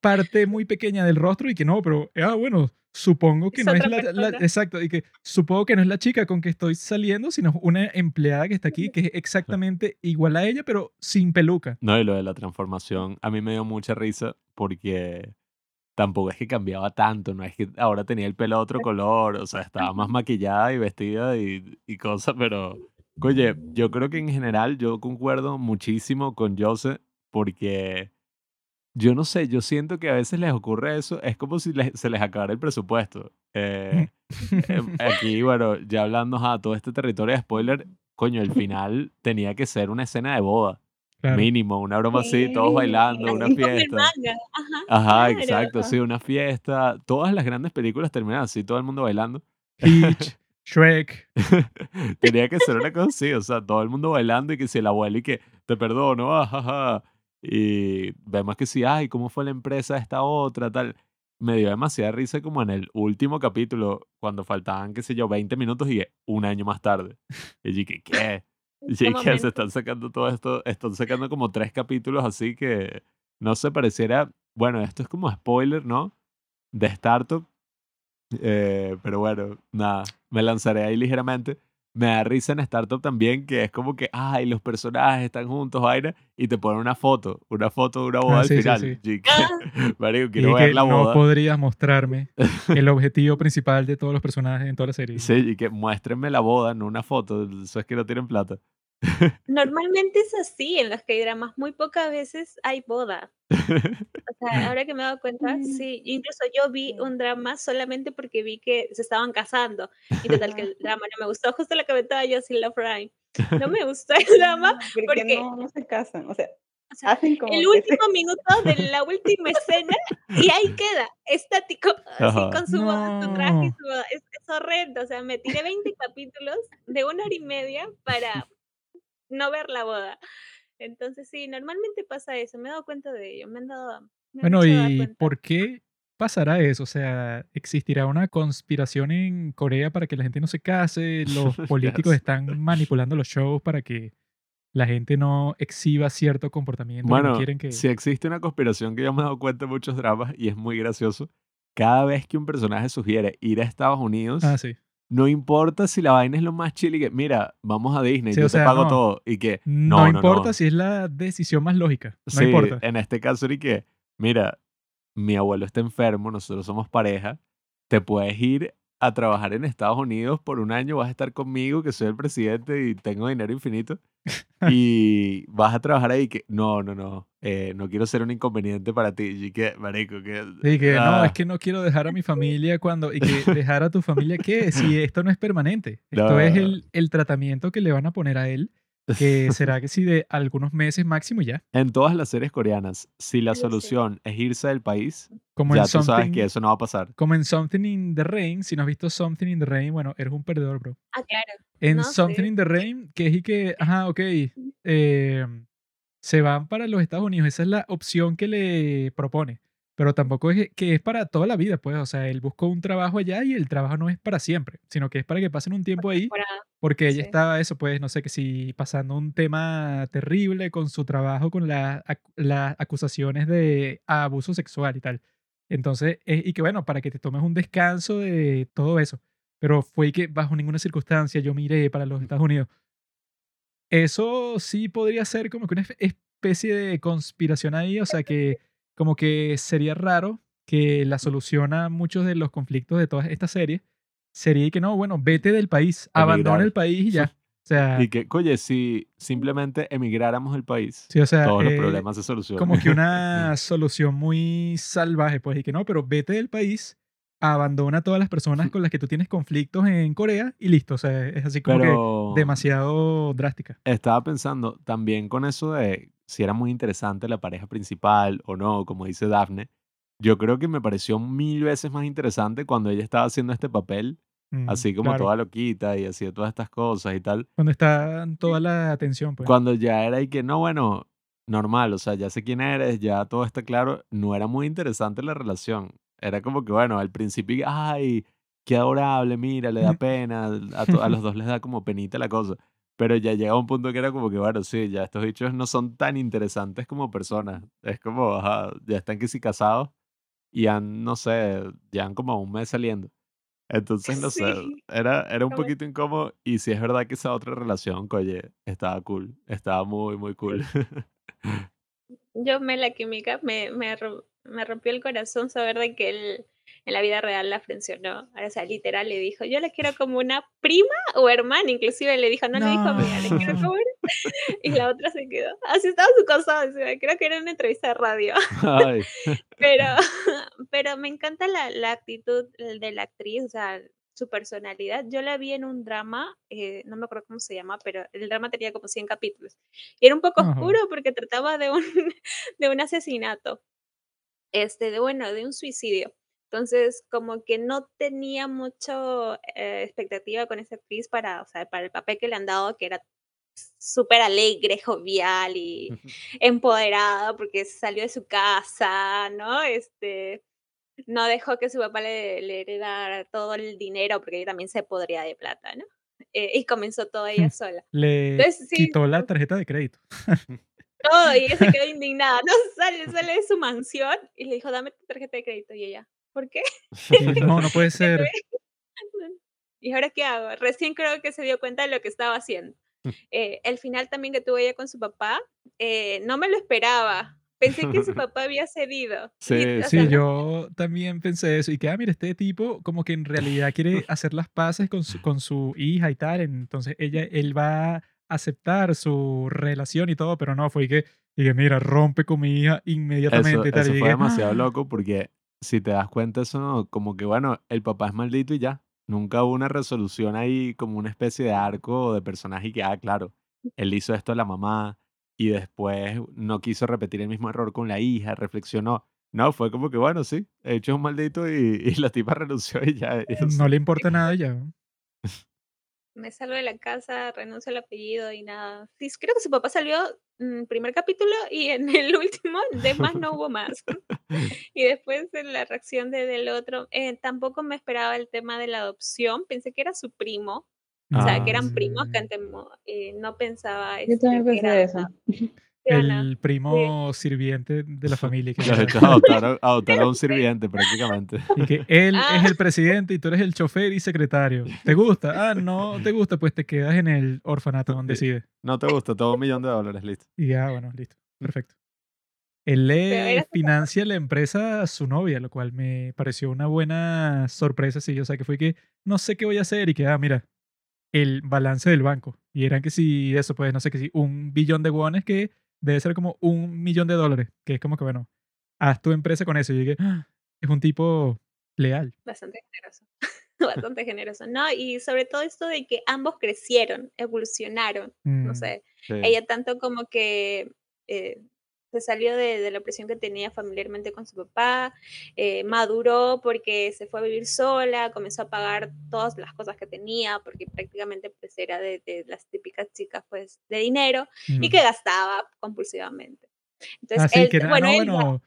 S1: parte muy pequeña del rostro y que no, pero, ah, bueno, supongo que
S4: Es
S1: no es la, la- exacto, y que supongo que no es la chica con que estoy saliendo, sino una empleada que está aquí, que es exactamente igual a ella, pero sin peluca.
S2: No, y lo de la transformación a mí me dio mucha risa porque tampoco es que cambiaba tanto, no es que ahora tenía el pelo de otro color, o sea, estaba más maquillada y vestida y, y cosas, pero, oye, yo creo que en general yo concuerdo muchísimo con Jose porque yo no sé, yo siento que a veces les ocurre eso, es como si les- se les acabara el presupuesto. Eh, em, aquí, bueno, ya hablando a todo este territorio de spoiler, coño, el final tenía que ser una escena de boda.
S1: Claro.
S2: Mínimo, una broma así, todos
S3: Sí,
S2: bailando, una fiesta.
S4: manga. Ajá.
S2: Ajá,
S4: claro.
S2: exacto, sí, una fiesta. Todas las grandes películas terminan así, todo el mundo bailando.
S1: Peach, Shrek.
S2: Tenía que ser una cosa así, o sea, todo el mundo bailando y que si el abuelo y que te perdono, ajaja. Y vemos que sí, ay, ¿cómo fue la empresa esta otra, tal? Me dio demasiada risa como en el último capítulo, cuando faltaban, qué sé yo, 20 minutos y un año más tarde. Y dije, ¿qué? Y
S4: qué
S2: que se están sacando todo esto, están sacando como tres capítulos así que no se pareciera, bueno, esto es como spoiler, ¿no? De Startup. Eh, pero bueno, nada, me lanzaré ahí ligeramente. Me da risa en Startup también, que es como que, ay, los personajes están juntos, vaina, y te ponen una foto, una foto de una boda
S1: Ah,
S2: al
S1: sí, sí,
S2: final.
S1: sí.
S2: Y que,
S4: Ah.
S2: marico,
S1: Y
S2: quiero
S1: que
S2: ver la
S1: no
S2: boda.
S1: podrías mostrarme el objetivo principal de todos los personajes en toda la serie.
S2: Sí, y que muéstrenme la boda, no una foto, eso es que no tienen plata.
S4: Normalmente es así en los K-dramas. Muy pocas veces hay boda. O sea, ahora que me he dado cuenta,
S3: Mm.
S4: sí. Incluso yo vi un drama solamente porque vi que se estaban casando. Y total, que el drama no me gustó. Justo lo que comentaba yo sin Love Rhyme. No me gustó el drama.
S3: Porque
S4: porque-
S3: no, no se casan. O sea,
S4: O sea,
S3: hacen como.
S4: el
S3: que se-
S4: último minuto de la última escena y ahí queda, estático, así con su, boda, su traje,
S1: No.
S4: su. Es, es horrendo. O sea, me tiré 20 capítulos de una hora y media para no ver la boda. Entonces, sí, normalmente pasa eso. Me he dado cuenta de ello. Me han dado. me
S1: Bueno, ¿y por qué pasará eso? O sea, ¿existirá una conspiración en Corea para que la gente no se case? Los políticos están manipulando los shows para que la gente no exhiba cierto comportamiento que no
S2: Bueno,
S1: quieren que...
S2: si existe una conspiración que yo me he dado cuenta en muchos dramas y es muy gracioso, cada vez que un personaje sugiere ir a Estados Unidos,
S1: Ah, sí.
S2: No importa si la vaina es lo más chile y que, mira, vamos a Disney,
S1: Sí,
S2: yo te
S1: sea,
S2: pago
S1: no.
S2: todo. Y que,
S1: No,
S2: no, no,
S1: importa si es la decisión más lógica. No
S2: Sí,
S1: importa.
S2: en este caso, y que, mira, mi abuelo está enfermo, nosotros somos pareja, te puedes ir a trabajar en Estados Unidos por un año, vas a estar conmigo, que soy el presidente y tengo dinero infinito, y vas a trabajar ahí que, no, no, no, eh, no quiero ser un inconveniente para ti. Y que, marico, que...
S1: Sí, que no,
S2: ah,
S1: es que no quiero dejar a mi familia cuando... Y que dejar a tu familia, ¿qué? Si esto no es permanente. Esto
S2: No.
S1: es el, el tratamiento que le van a poner a él, que será que sí de algunos meses máximo ya.
S2: En todas las series coreanas, si la
S4: Sí.
S2: solución es irse del país,
S1: Como
S2: ya tú sabes que eso no va a pasar.
S1: Como en Something in the Rain, si no has visto Something in the Rain, bueno, eres un perdedor, bro.
S4: Ah, claro.
S1: En
S4: No,
S1: Something
S4: sí.
S1: in the Rain, que es y que, ajá, ok, eh, se van para los Estados Unidos, esa es la opción que le propone. Pero tampoco es que es para toda la vida, pues, o sea, él buscó un trabajo allá y el trabajo no es para siempre, sino que es para que pasen un tiempo ahí, porque ella
S4: Sí.
S1: estaba, eso, pues, no sé, que si pasando un tema terrible con su trabajo, con la las acusaciones de abuso sexual y tal. Entonces, eh, y que bueno, para que te tomes un descanso de todo eso. Pero fue que bajo ninguna circunstancia yo miré para los Estados Unidos. Eso sí podría ser como que una espe- especie de conspiración ahí, o sea que como que sería raro que la solución a muchos de los conflictos de todas estas series sería que no, bueno, vete del país, abandona
S2: Emigrar.
S1: el país y ya. O sea,
S2: Y que, oye, si simplemente emigráramos del país,
S1: sí, o sea,
S2: todos los
S1: eh,
S2: problemas se solucionan.
S1: como que una solución muy salvaje, pues, y que no, pero vete del país, abandona a todas las personas con las que tú tienes conflictos en Corea y listo, o sea, es así como
S2: Pero
S1: que demasiado drástica.
S2: estaba pensando también con eso de si era muy interesante la pareja principal o no, como dice Daphne. Yo creo que me pareció mil veces más interesante cuando ella estaba haciendo este papel,
S1: Mm,
S2: así como
S1: claro.
S2: toda loquita y hacía todas estas cosas y tal.
S1: Cuando está toda la atención, pues.
S2: Cuando ya era y que no, bueno, normal, o sea, ya sé quién eres, ya todo está claro, no era muy interesante la relación. Era como que, bueno, al principio, ay, qué adorable, mira, le da pena, a, a los dos les da como penita la cosa. Pero ya llega un punto que era como que, bueno, sí, ya estos bichos no son tan interesantes como personas. Es como, ajá, ya están que sí casados y han, no sé, ya han como un mes saliendo. Entonces, no sé, era, era un poquito incómodo y sí es verdad que esa otra relación, oye, estaba cool, estaba muy, muy cool.
S4: Yo me la química me, me, me rompió el corazón saber de que él en la vida real la frencionó. O sea, literal le dijo, yo la quiero como una prima o hermana, inclusive le dijo, no, le dijo amiga, le quiero
S1: No.
S4: como una-". Y la otra se quedó. Así estaba su cosa, o sea, creo que era una entrevista de radio.
S2: Ay,
S4: Pero, pero me encanta la, la actitud de la actriz, o sea, su personalidad. Yo la vi en un drama, eh, no me acuerdo cómo se llama, pero el drama tenía como 100 capítulos. Y era un poco oscuro porque trataba de un, de un asesinato, este, de bueno, de un suicidio. Entonces, como que no tenía mucho eh, expectativa con esa actriz para, o sea, para el papel que le han dado, que era súper alegre, jovial y empoderada porque salió de su casa, ¿no? Este, no dejó que su papá le, le heredara todo el dinero porque ella también se podría de plata, ¿no? Eh, y comenzó todo ella sola.
S1: Le
S4: Entonces, sí,
S1: quitó la tarjeta de crédito.
S4: todo, y ella se quedó indignada, ¿no? Sale, sale de su mansión y le dijo, dame tu tarjeta de crédito. Y ella, ¿por qué?
S1: Y no, no puede ser.
S4: ¿Y ahora qué hago? Recién creo que se dio cuenta de lo que estaba haciendo. Eh, el final también que tuvo ella con su papá, eh, no me lo esperaba. Pensé que su papá había cedido.
S2: Sí,
S4: Y,
S1: Sí,
S4: sea,
S1: yo también pensé eso. Y que, ah, mira, este tipo como que en realidad quiere hacer las paces con su, con su hija y tal. Entonces ella, él va a aceptar su relación y todo, pero no, fue que, y que mira, rompe con mi hija inmediatamente
S2: eso,
S1: y tal.
S2: eso
S1: y
S2: fue demasiado
S1: "Ah".
S2: loco porque si te das cuenta, eso no- como que, bueno, el papá es maldito y ya. Nunca hubo una resolución ahí como una especie de arco de personaje y que, ah, claro, él hizo esto a la mamá y después no quiso repetir el mismo error con la hija, reflexionó. No, fue como que, bueno, sí, he hecho un maldito y, y la tipa renunció y ya. y, o sea,
S1: No le importa nada ya.
S4: me salgo de la casa, renuncio al apellido y nada. Sí, creo que su papá salió primer capítulo y en el último de más no hubo más. Y después en la reacción de, del otro, eh, tampoco me esperaba el tema de la adopción, pensé que era su primo, o sea, que
S2: Ah,
S4: eran primos que
S1: Mm,
S4: antes eh, no pensaba
S3: Yo también
S4: este, que
S3: pensé
S4: era
S3: eso.
S1: El primo sirviente de la familia. Que
S2: adoptaron, adoptaron a un sirviente prácticamente.
S1: Y que él
S4: Ah.
S1: es el presidente y tú eres el chofer y secretario. ¿Te gusta? Ah, no te gusta, pues te quedas en el orfanato donde
S2: Sí.
S1: decides.
S2: No te gusta, todo un millón de dólares, listo.
S1: Y ya, bueno, listo. Perfecto. Él le financia la empresa a su novia, lo cual me pareció una buena sorpresa, sí. O sea, que fue que no sé qué voy a hacer y que, ah, mira, el balance del banco. Y eran que si eso, pues, no sé qué si un billón de wones que debe ser como un millón de dólares. Que es como que, bueno, haz tu empresa con eso. Y dije, "Ah, es un tipo leal.
S4: Bastante generoso. Bastante generoso. No, y sobre todo esto de que ambos crecieron, evolucionaron. No
S1: Mm,
S4: sé,
S2: Sí.
S4: ella tanto como que eh, se salió de, de la presión que tenía familiarmente con su papá, eh, maduró porque se fue a vivir sola, comenzó a pagar todas las cosas que tenía, porque prácticamente pues era de, de las típicas chicas pues de dinero y
S1: mm.
S4: que gastaba compulsivamente. Entonces,
S1: Ah, sí,
S4: él,
S1: que
S4: bueno,
S1: no,
S4: él
S1: bueno,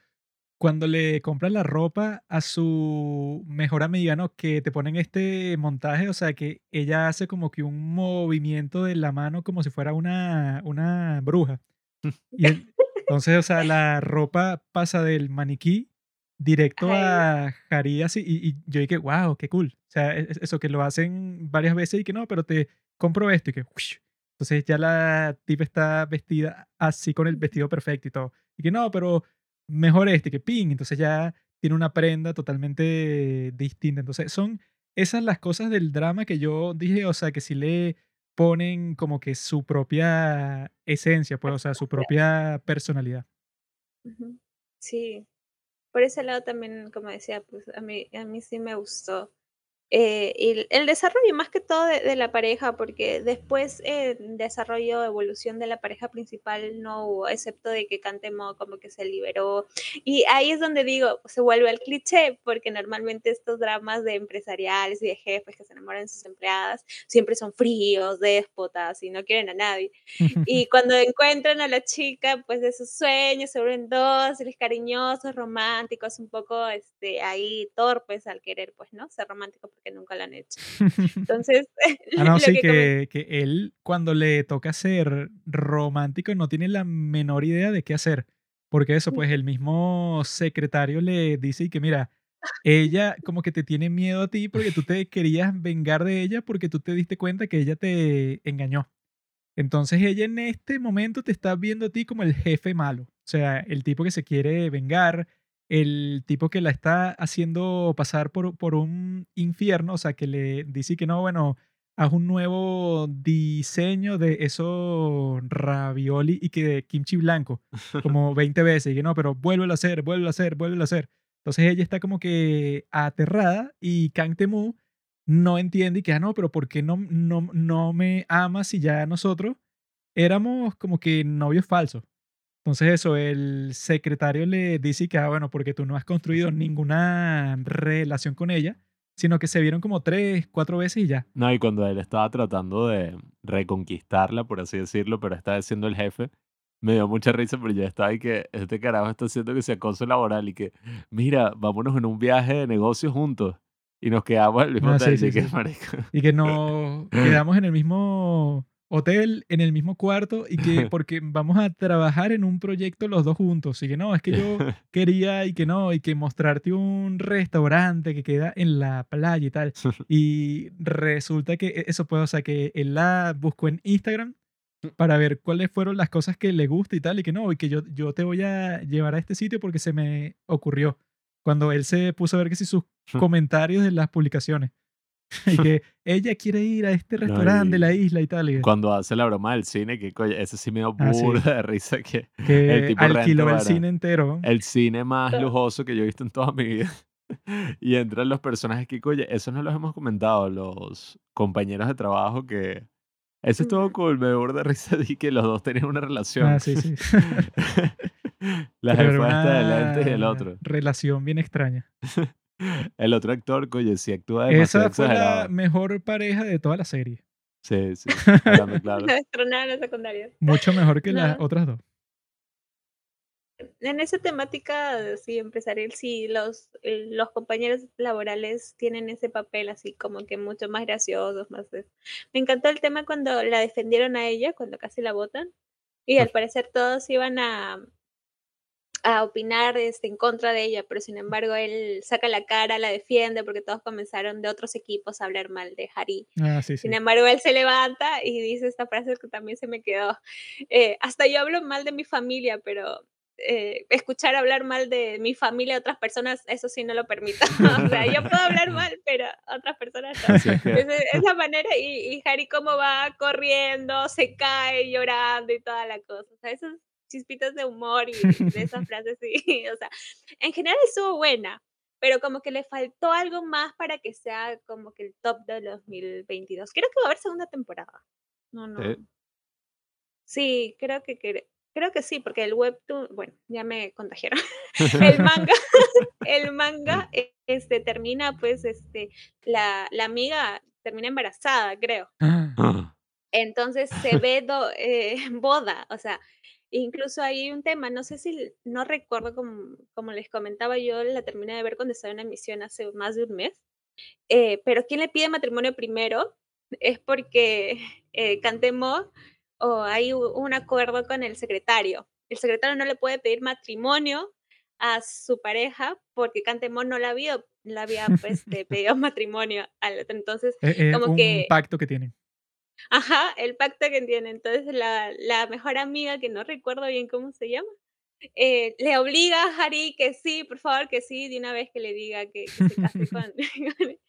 S1: cuando le compran la ropa a su mejor amiga, ¿no? Que te ponen este montaje, o sea, que ella hace como que un movimiento de la mano como si fuera una, una bruja. Y el- entonces, o sea, la ropa pasa del maniquí directo a Jari así, y, y yo dije, wow, qué cool. O sea, e- e- eso que lo hacen varias veces y que no, pero te compro esto y que, uish. entonces ya la tipa está vestida así con el vestido perfecto y todo. Y que no, pero mejor este, que ping. Entonces ya tiene una prenda totalmente distinta. Entonces son esas las cosas del drama que yo dije, o sea, que si le ponen como que su propia esencia, pues, o sea, su propia personalidad.
S4: Sí, por ese lado también, como decía, pues a mí, a mí sí me gustó. Eh, el, el desarrollo más que todo de, de la pareja, porque después eh, desarrollo, evolución de la pareja principal no hubo, excepto de que Cantemo como que se liberó. Y ahí es donde digo, se vuelve al cliché, porque normalmente estos dramas de empresariales y de jefes que se enamoran de sus empleadas siempre son fríos, déspotas y no quieren a nadie. Y cuando encuentran a la chica, pues de sus sueños, se vuelven dóciles, cariñosos, románticos, un poco este, ahí torpes al querer, pues, ¿no? Ser románticos porque nunca lo han hecho. Entonces,
S1: Ah, no,
S4: lo
S1: sí,
S4: que
S1: que, que él cuando le toca ser romántico no tiene la menor idea de qué hacer. Porque eso, pues el mismo secretario le dice y que mira, ella como que te tiene miedo a ti porque tú te querías vengar de ella porque tú te diste cuenta que ella te engañó. Entonces ella en este momento te está viendo a ti como el jefe malo. O sea, el tipo que se quiere vengar, el tipo que la está haciendo pasar por, por un infierno, o sea, que le dice que no, bueno, haz un nuevo diseño de esos ravioli y que de kimchi blanco, como 20 veces, y que no, pero vuélvelo a hacer, vuélvelo a hacer, vuélvelo a hacer. Entonces ella está como que aterrada y Kang Temu no entiende y que, ah, no, pero ¿por qué no, no, no me amas si ya nosotros éramos como que novios falsos? Entonces eso, el secretario le dice que, ah, bueno, porque tú no has construido ninguna relación con ella, sino que se vieron como tres, cuatro veces y ya.
S2: No, y cuando él estaba tratando de reconquistarla, por así decirlo, pero esta vez siendo el jefe, me dio mucha risa, pero ya estaba y que este carajo está haciendo que se acoso laboral y que, mira, vámonos en un viaje de negocios juntos y nos quedamos el mismo
S1: Ah, sí, sí,
S2: y que,
S1: sí.
S2: marico.
S1: Y que nos quedamos en el mismo hotel, en el mismo cuarto, y que porque vamos a trabajar en un proyecto los dos juntos. Y que no, es que yo quería y que no, y que mostrarte un restaurante que queda en la playa y tal. Y resulta que e- eso puede, o sea, que él la buscó en Instagram para ver cuáles fueron las cosas que le gusta y tal, y que no, y que yo, yo te voy a llevar a este sitio porque se me ocurrió. Cuando él se puso a ver que si sus comentarios de las publicaciones. y que ella quiere ir a este
S2: No,
S1: restaurante de
S2: y
S1: la isla y tal. Y
S2: Cuando hace la broma del cine, que coño, ese sí me dio
S1: Ah, sí.
S2: burda de risa que
S1: que
S2: el tipo renta,
S1: alquiló el cine entero.
S2: el cine más lujoso que yo he visto en toda mi vida. Y entran los personajes que, oye, eso no los hemos comentado, los compañeros de trabajo que... Eso estuvo
S4: Ujú.
S2: cool, me dio burda de risa y que los dos tenían una relación.
S1: Ah, sí, sí.
S2: La
S1: Pero era
S2: jefa esta de lentes y el
S1: una
S2: otro.
S1: relación bien extraña.
S2: El otro actor, oye, sí actúa demasiado
S1: Esa fue la mejor pareja de toda la serie.
S2: Sí, sí, claro.
S4: En la secundaria.
S1: Mucho mejor que las otras dos.
S4: En esa temática, sí, empresarial, sí, los, eh, los compañeros laborales tienen ese papel así como que mucho más graciosos, más... de- Me encantó el tema cuando la defendieron a ella, cuando casi la votan, y al parecer todos iban a, a opinar este, en contra de ella, pero sin embargo él saca la cara, la defiende, porque todos comenzaron de otros equipos a hablar mal de Harry.
S1: Ah, sí, sí.
S4: Sin embargo, él se levanta y dice esta frase que también se me quedó. eh, hasta yo hablo mal de mi familia, pero eh, escuchar hablar mal de mi familia a otras personas, eso sí no lo permito. o sea, yo puedo hablar mal, pero otras personas no.
S2: Así es que,
S4: Es, es la manera, y, y Harry cómo va corriendo, se cae llorando y toda la cosa. O sea, esos chispitas de humor y de esas frases, sí. O sea, en general estuvo buena, pero como que le faltó algo más para que sea como que el top de 2022. Creo que va a haber segunda temporada. No, no.
S2: Sí.
S4: Sí, creo que, cre- creo que sí, porque el webtoon, bueno, ya me contagiaron. el manga, el manga e- este termina pues este la, la amiga termina embarazada, creo.
S1: Ah,
S4: Entonces se ve do- eh, boda, o sea, Incluso hay un tema, no sé si, no recuerdo como, como les comentaba, yo la terminé de ver cuando estaba en emisión hace más de un mes, eh, pero quien le pide matrimonio primero es porque eh, Cantemo o hay un acuerdo con el secretario. El secretario no le puede pedir matrimonio a su pareja porque Cantemo no la había, la había pues, este, pedido matrimonio. Entonces,
S1: Es, es
S4: como
S1: un
S4: que-
S1: pacto que tienen.
S4: Ajá, el pacto que tiene. Entonces la, la mejor amiga, que no recuerdo bien cómo se llama, eh, le obliga a Harry que sí, por favor, que sí, de una vez que le diga que, que se case con...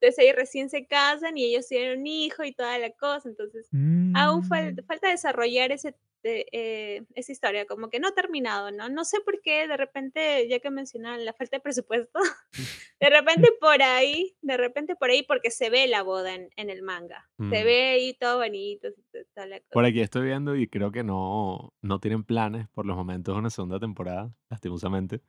S4: Entonces ellos recién se casan y ellos tienen un hijo y toda la cosa. Entonces aún fal-
S1: Mm,
S4: falta desarrollar ese, de- eh, esa historia, como que no ha terminado, ¿no? No sé por qué, de repente, ya que mencionaban la falta de presupuesto, de repente por ahí, de repente por ahí, porque se ve la boda en, en el manga. Se
S2: Mm.
S4: ve ahí todo bonito. toda la
S2: Por
S4: cosa.
S2: aquí estoy viendo y creo que no, no tienen planes por los momentos de una segunda temporada, lastimosamente.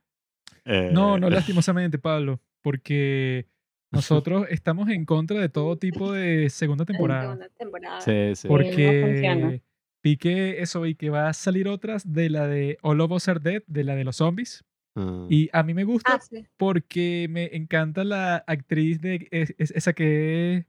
S1: No,
S2: Eh,
S1: no lastimosamente, Pablo, porque nosotros estamos en contra de todo tipo de segunda temporada.
S4: segunda temporada.
S2: sí, sí.
S3: no funciona.
S1: Porque vi que eso y que va a salir otras de la de All of Us Are Dead, de la de los zombies.
S2: Ah,
S1: Y a mí me gusta
S4: Ah, sí.
S1: porque me encanta la actriz de es- es- esa que es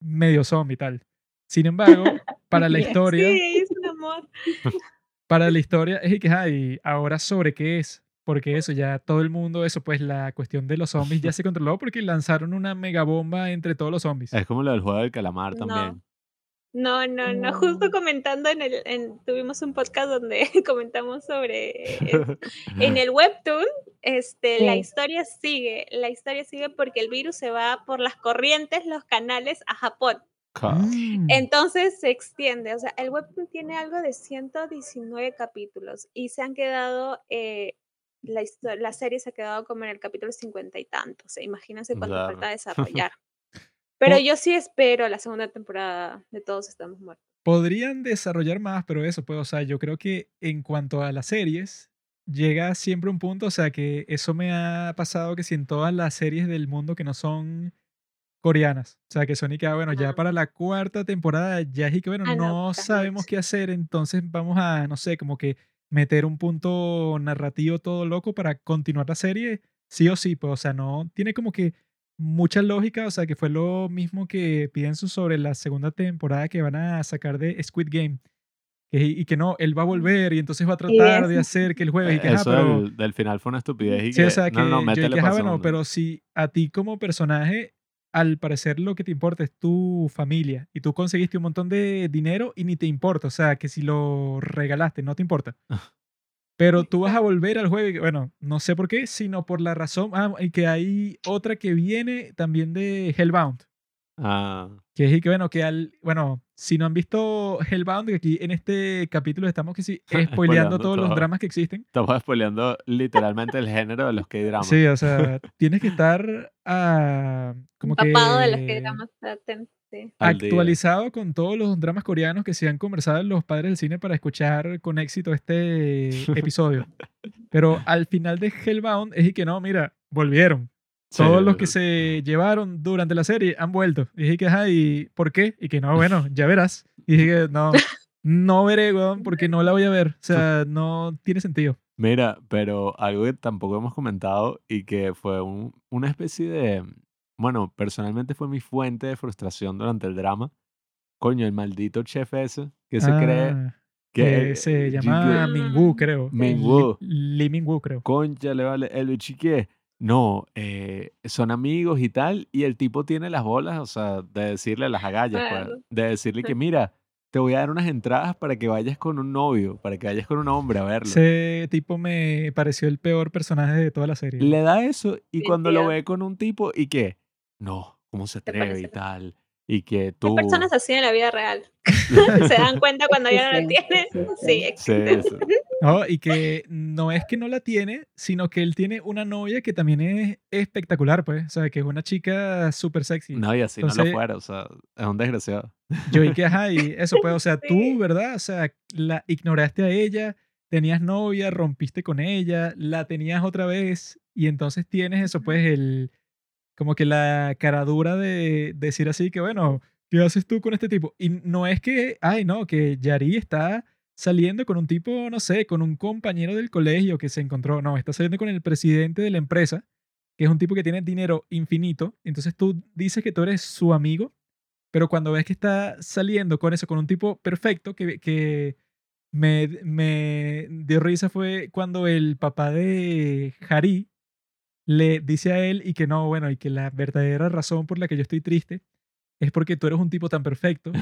S1: medio zombie y tal. Sin embargo, para la historia,
S4: Sí, es un amor.
S1: para la historia es y que ay, ahora sobre qué es, porque eso ya todo el mundo eso pues la cuestión de los zombies ya se controló porque lanzaron una megabomba entre todos los zombies.
S2: es como lo del juego del calamar también.
S4: No, no, no. Justo
S3: No.
S4: comentando en el, en, tuvimos un podcast donde comentamos sobre en el webtoon, este, la historia sigue, la historia sigue porque el virus se va por las corrientes, los canales a Japón.
S2: Ca-
S1: Mm.
S4: Entonces se extiende, o sea, el webtoon tiene algo de 119 capítulos y se han quedado, eh, la, la serie se ha quedado como en el capítulo 50 y tanto, o sea, imagínense cuánto
S2: Claro.
S4: falta desarrollar. Pero yo sí espero la segunda temporada de Todos Estamos Muertos.
S1: Podrían desarrollar más, pero eso, pues, o sea, yo creo que en cuanto a las series, llega siempre un punto, o sea, que eso me ha pasado que si en todas las series del mundo que no son coreanas, o sea, que son y que, ah, bueno, ya para la cuarta temporada ya es y que, bueno,
S4: Ah, no,
S1: no
S4: estás
S1: sabemos qué hacer, entonces vamos a, no sé, como que meter un punto narrativo todo loco para continuar la serie, sí o sí, pues, o sea, no tiene como que mucha lógica, o sea, que fue lo mismo que pienso sobre la segunda temporada que van a sacar de Squid Game. que- y que no, él va a volver y entonces va a tratar de hacer que el jueves y que, ajá,
S2: Eso
S1: pero...
S2: del, del final fue una estupidez y
S1: Sí,
S2: que,
S1: o sea, que
S2: no, no, métele pa'
S1: ah, bueno,
S2: segunda".
S1: pero si a ti como personaje, al parecer lo que te importa es tu familia y tú conseguiste un montón de dinero y ni te importa, o sea, que si lo regalaste, no te importa. Pero tú vas a volver al juego y que, bueno, no sé por qué, sino por la razón, ah, y que hay otra que viene también de Hellbound,
S2: Ah,
S1: que es y que, bueno, que al, bueno, si no han visto Hellbound, que aquí en este capítulo estamos que sí, spoileando
S2: Spoileando
S1: todos los dramas que existen.
S2: estamos spoileando literalmente el género de los K-dramas.
S1: Sí, o sea, tienes que estar ah, como que
S4: de los que dramas sí.
S1: Actualizado con todos los dramas coreanos que se han conversado en los padres del cine para escuchar con éxito este episodio. Pero al final de Hellbound es y que no, mira, volvieron.
S2: Sí,
S1: Todos los que se llevaron durante la serie han vuelto. Y dije que, ajá, ¿y por qué? Y que no, bueno, ya verás. Y dije que no, no veré, weón, porque no la voy a ver. O sea, no tiene sentido.
S2: Mira, pero algo que tampoco hemos comentado y que fue un- una especie de, bueno, personalmente fue mi fuente de frustración durante el drama. Coño, el maldito chef ese que se cree
S1: Ah,
S2: que
S1: que se llama. Mingwu, creo.
S2: Mingwu.
S1: Li, Lee Mingwu, creo.
S2: Concha, le vale, el bichique. No, eh, son amigos y tal, y el tipo tiene las bolas, o sea, de decirle las agallas, pues,
S4: Claro.
S2: de decirle que mira, te voy a dar unas entradas para que vayas con un novio, para que vayas con un hombre a verlo.
S1: Ese tipo me pareció el peor personaje de toda la serie.
S2: Le da eso y
S4: Sí,
S2: cuando lo ve con un tipo y que, no, ¿cómo se atreve y tal? Y que
S4: Hay
S2: tú...
S4: personas así en la vida real. Se dan cuenta cuando ya no la tienen. Sí,
S2: Sí,
S4: existen.
S2: sí.
S1: No, y que no es que no la tiene, sino que él tiene una novia que también es espectacular, pues. O sea, que es una chica súper sexy.
S2: No, y así no
S1: Entonces-
S2: lo fuera, o sea, es un desgraciado.
S1: Yo y que, ajá, y eso, pues, o sea,
S4: Sí.
S1: tú, ¿verdad? O sea, la ignoraste a ella, tenías novia, rompiste con ella, la tenías otra vez, y entonces tienes eso, pues, el, como que la cara dura de decir así que, bueno, ¿qué haces tú con este tipo? Y no es que, ay, no, que Yari está saliendo con un tipo, no sé, con un compañero del colegio que se encontró, no, está saliendo con el presidente de la empresa, que es un tipo que tiene dinero infinito, entonces tú dices que tú eres su amigo, pero cuando ves que está saliendo con eso, con un tipo perfecto, que, que me, me dio risa fue cuando el papá de Harry le dice a él y que no, bueno, y que la verdadera razón por la que yo estoy triste es porque tú eres un tipo tan perfecto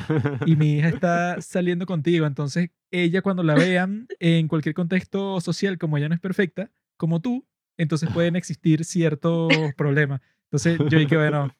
S1: y mi hija está saliendo contigo. Entonces, ella cuando la vean en cualquier contexto social, como ella no es perfecta, como tú, entonces pueden existir ciertos problemas. Entonces, yo dije, bueno,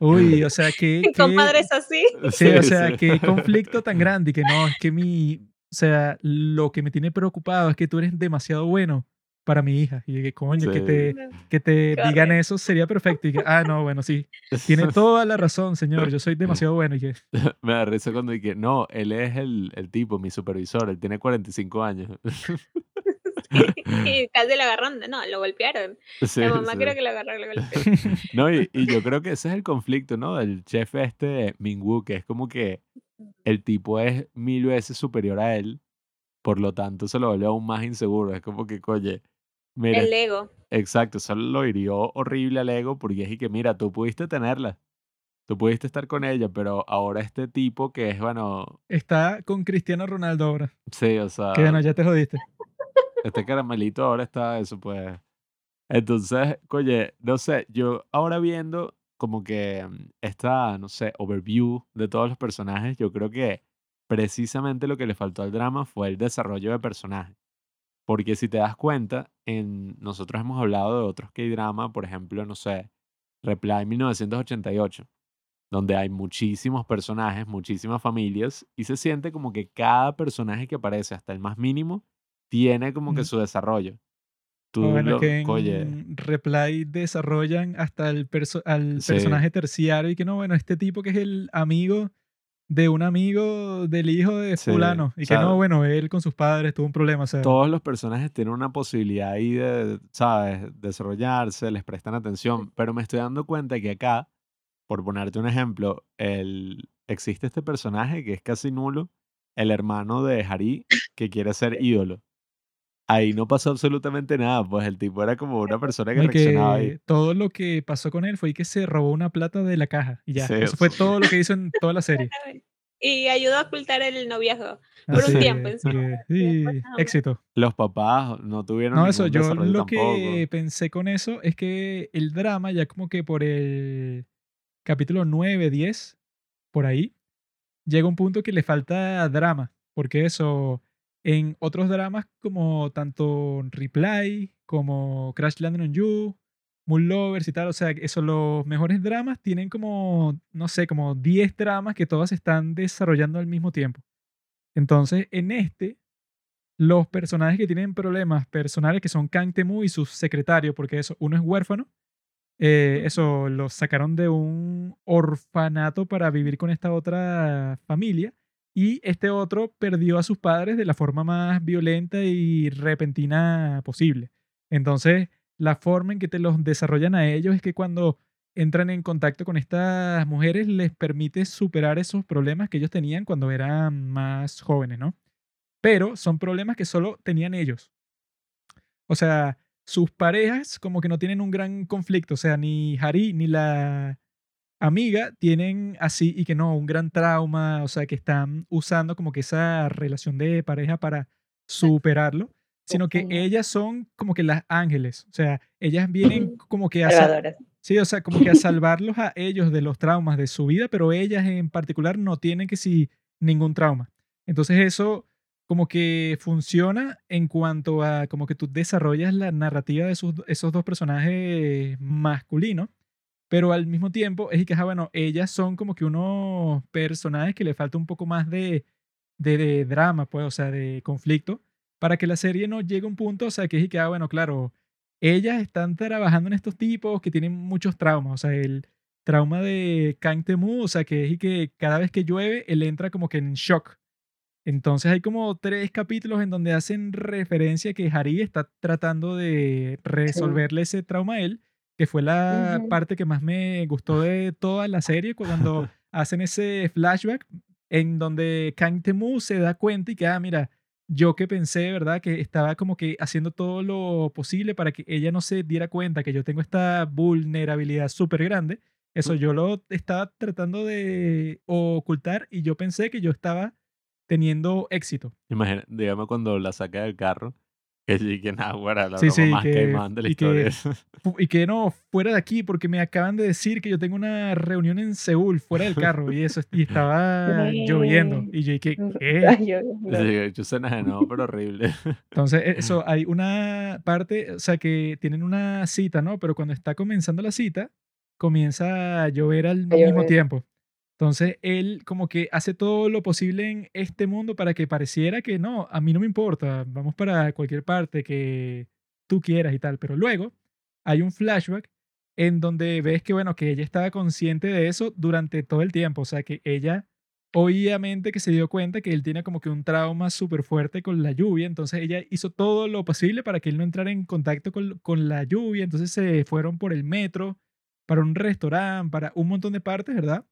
S1: uy, o sea, que...
S4: Mi compadre es así.
S1: Sí, o sea, qué conflicto tan grande y que no, es que mi, o sea, lo que me tiene preocupado es que tú eres demasiado bueno para mi hija. Y que coño, que
S2: Sí.
S1: te, que te digan eso sería perfecto. Y que, ah, no, bueno, sí. Tiene toda la razón, señor. Yo soy demasiado bueno. Y que,
S2: Me da risa cuando dije, no, él es el, el tipo, mi supervisor, él tiene 45 años.
S4: y casi lo agarraron. No, lo golpearon.
S2: Sí,
S4: La mamá
S2: sí.
S4: creo que lo agarró, lo golpeó.
S2: No, y, y yo creo que ese es el conflicto, ¿no? Del chef este Mingwu, que es como que el tipo es mil veces superior a él, por lo tanto se lo vuelve aún más inseguro. Es como que, oye, mira,
S4: El ego.
S2: exacto, eso lo hirió horrible al ego porque es y que, mira, tú pudiste tenerla, tú pudiste estar con ella, pero ahora este tipo que es, bueno,
S1: está con Cristiano Ronaldo ahora.
S2: sí, o sea,
S1: Que bueno, ya te jodiste.
S2: este caramelito ahora está eso, pues. Entonces, oye, no sé, yo ahora viendo como que mm, esta, no sé, overview de todos los personajes, yo creo que precisamente lo que le faltó al drama fue el desarrollo de personajes. Porque si te das cuenta, en, nosotros hemos hablado de otros K-drama, por ejemplo, no sé, Reply 1988, donde hay muchísimos personajes, muchísimas familias, y se siente como que cada personaje que aparece, hasta el más mínimo, tiene como que su desarrollo. Tú
S1: bueno,
S2: lo-
S1: que
S2: oye,
S1: en Reply desarrollan hasta el perso- al
S2: Sí.
S1: personaje terciario y que no, bueno, este tipo que es el amigo de un amigo del hijo de
S2: Sí,
S1: fulano. Y que no, bueno, él con sus padres tuvo un problema.
S2: Todos los personajes tienen una posibilidad ahí de, ¿sabes? Desarrollarse, les prestan atención, pero me estoy dando cuenta que acá, por ponerte un ejemplo, el, existe este personaje que es casi nulo, el hermano de Hari, que quiere ser ídolo. Ahí no pasó absolutamente nada, pues el tipo era como una persona que reaccionaba ahí.
S1: todo lo que pasó con él fue que se robó una plata de la caja. Y ya,
S2: Sí,
S1: eso fue
S2: sí.
S1: todo lo que hizo en toda la serie.
S4: Y ayudó a ocultar el noviazgo. Por un
S1: Así
S4: tiempo,
S1: sí, éxito.
S2: Los papás no tuvieron
S1: No, eso, yo lo
S2: tampoco.
S1: que pensé con eso es que el drama, ya como que por el capítulo 9, 10, por ahí, llega un punto que le falta drama. Porque eso, en otros dramas como tanto Reply, como Crash Landing on You, Moon Lovers y tal, o sea, eso, los mejores dramas tienen como, no sé, como 10 dramas que todas se están desarrollando al mismo tiempo. Entonces, en este, los personajes que tienen problemas personales, que son Kang Temu y su secretario, porque eso, uno es huérfano, eh, eso los sacaron de un orfanato para vivir con esta otra familia, y este otro perdió a sus padres de la forma más violenta y repentina posible. Entonces, la forma en que te los desarrollan a ellos es que cuando entran en contacto con estas mujeres les permite superar esos problemas que ellos tenían cuando eran más jóvenes, ¿no? Pero son problemas que solo tenían ellos. O sea, sus parejas como que no tienen un gran conflicto. O sea, ni Hari ni la amiga tienen así y que no, un gran trauma. O sea, que están usando como que esa relación de pareja para superarlo. Sino que ellas son como que las ángeles. O sea, ellas vienen como que a. Sí, o sea, como que a salvarlos a ellos de los traumas de su vida, pero ellas en particular no tienen que sí ningún trauma. Entonces eso como que funciona en cuanto a como que tú desarrollas la narrativa de esos, esos dos personajes masculinos, pero al mismo tiempo es que, ah, bueno, ellas son como que unos personajes que le falta un poco más de, de, de drama, pues, o sea, de conflicto, para que la serie no llegue a un punto, o sea, que es que, ah, bueno, claro, ellas están trabajando en estos tipos que tienen muchos traumas. O sea, el trauma de Kang Temu, o sea, que es que cada vez que llueve, él entra como que en shock. Entonces hay como tres capítulos en donde hacen referencia que Hari está tratando de resolverle ese trauma a él, que fue la parte que más me gustó de toda la serie, cuando hacen ese flashback en donde Kang Temu se da cuenta y que, ah, mira, yo que pensé, ¿verdad? Que estaba como que haciendo todo lo posible para que ella no se diera cuenta que yo tengo esta vulnerabilidad súper grande. Eso yo lo estaba tratando de ocultar y yo pensé que yo estaba teniendo éxito.
S2: Imagina, dígame cuando la saca del carro, que sí, que nada, fuera la
S1: Sí,
S2: broma
S1: sí,
S2: más
S1: que-
S2: caimán de la
S1: y que-
S2: historia.
S1: Fu- Y que no, fuera de aquí, porque me acaban de decir que yo tengo una reunión en Seúl, fuera del carro, y eso, y estaba lloviendo. Y yo dije, ¿qué?
S2: Sí, yo nada, no, pero horrible.
S1: Entonces, e- eso, hay una parte, o sea, que tienen una cita, ¿no? Pero cuando está comenzando la cita, comienza a llover al
S3: A
S1: mismo
S3: llover.
S1: tiempo. Entonces, él como que hace todo lo posible en este mundo para que pareciera que no, a mí no me importa, vamos para cualquier parte que tú quieras y tal. Pero luego hay un flashback en donde ves que, bueno, que ella estaba consciente de eso durante todo el tiempo. O sea, que ella obviamente que se dio cuenta que él tiene como que un trauma súper fuerte con la lluvia, entonces ella hizo todo lo posible para que él no entrara en contacto con, con la lluvia, entonces se fueron por el metro, para un restaurante, para un montón de partes, ¿verdad?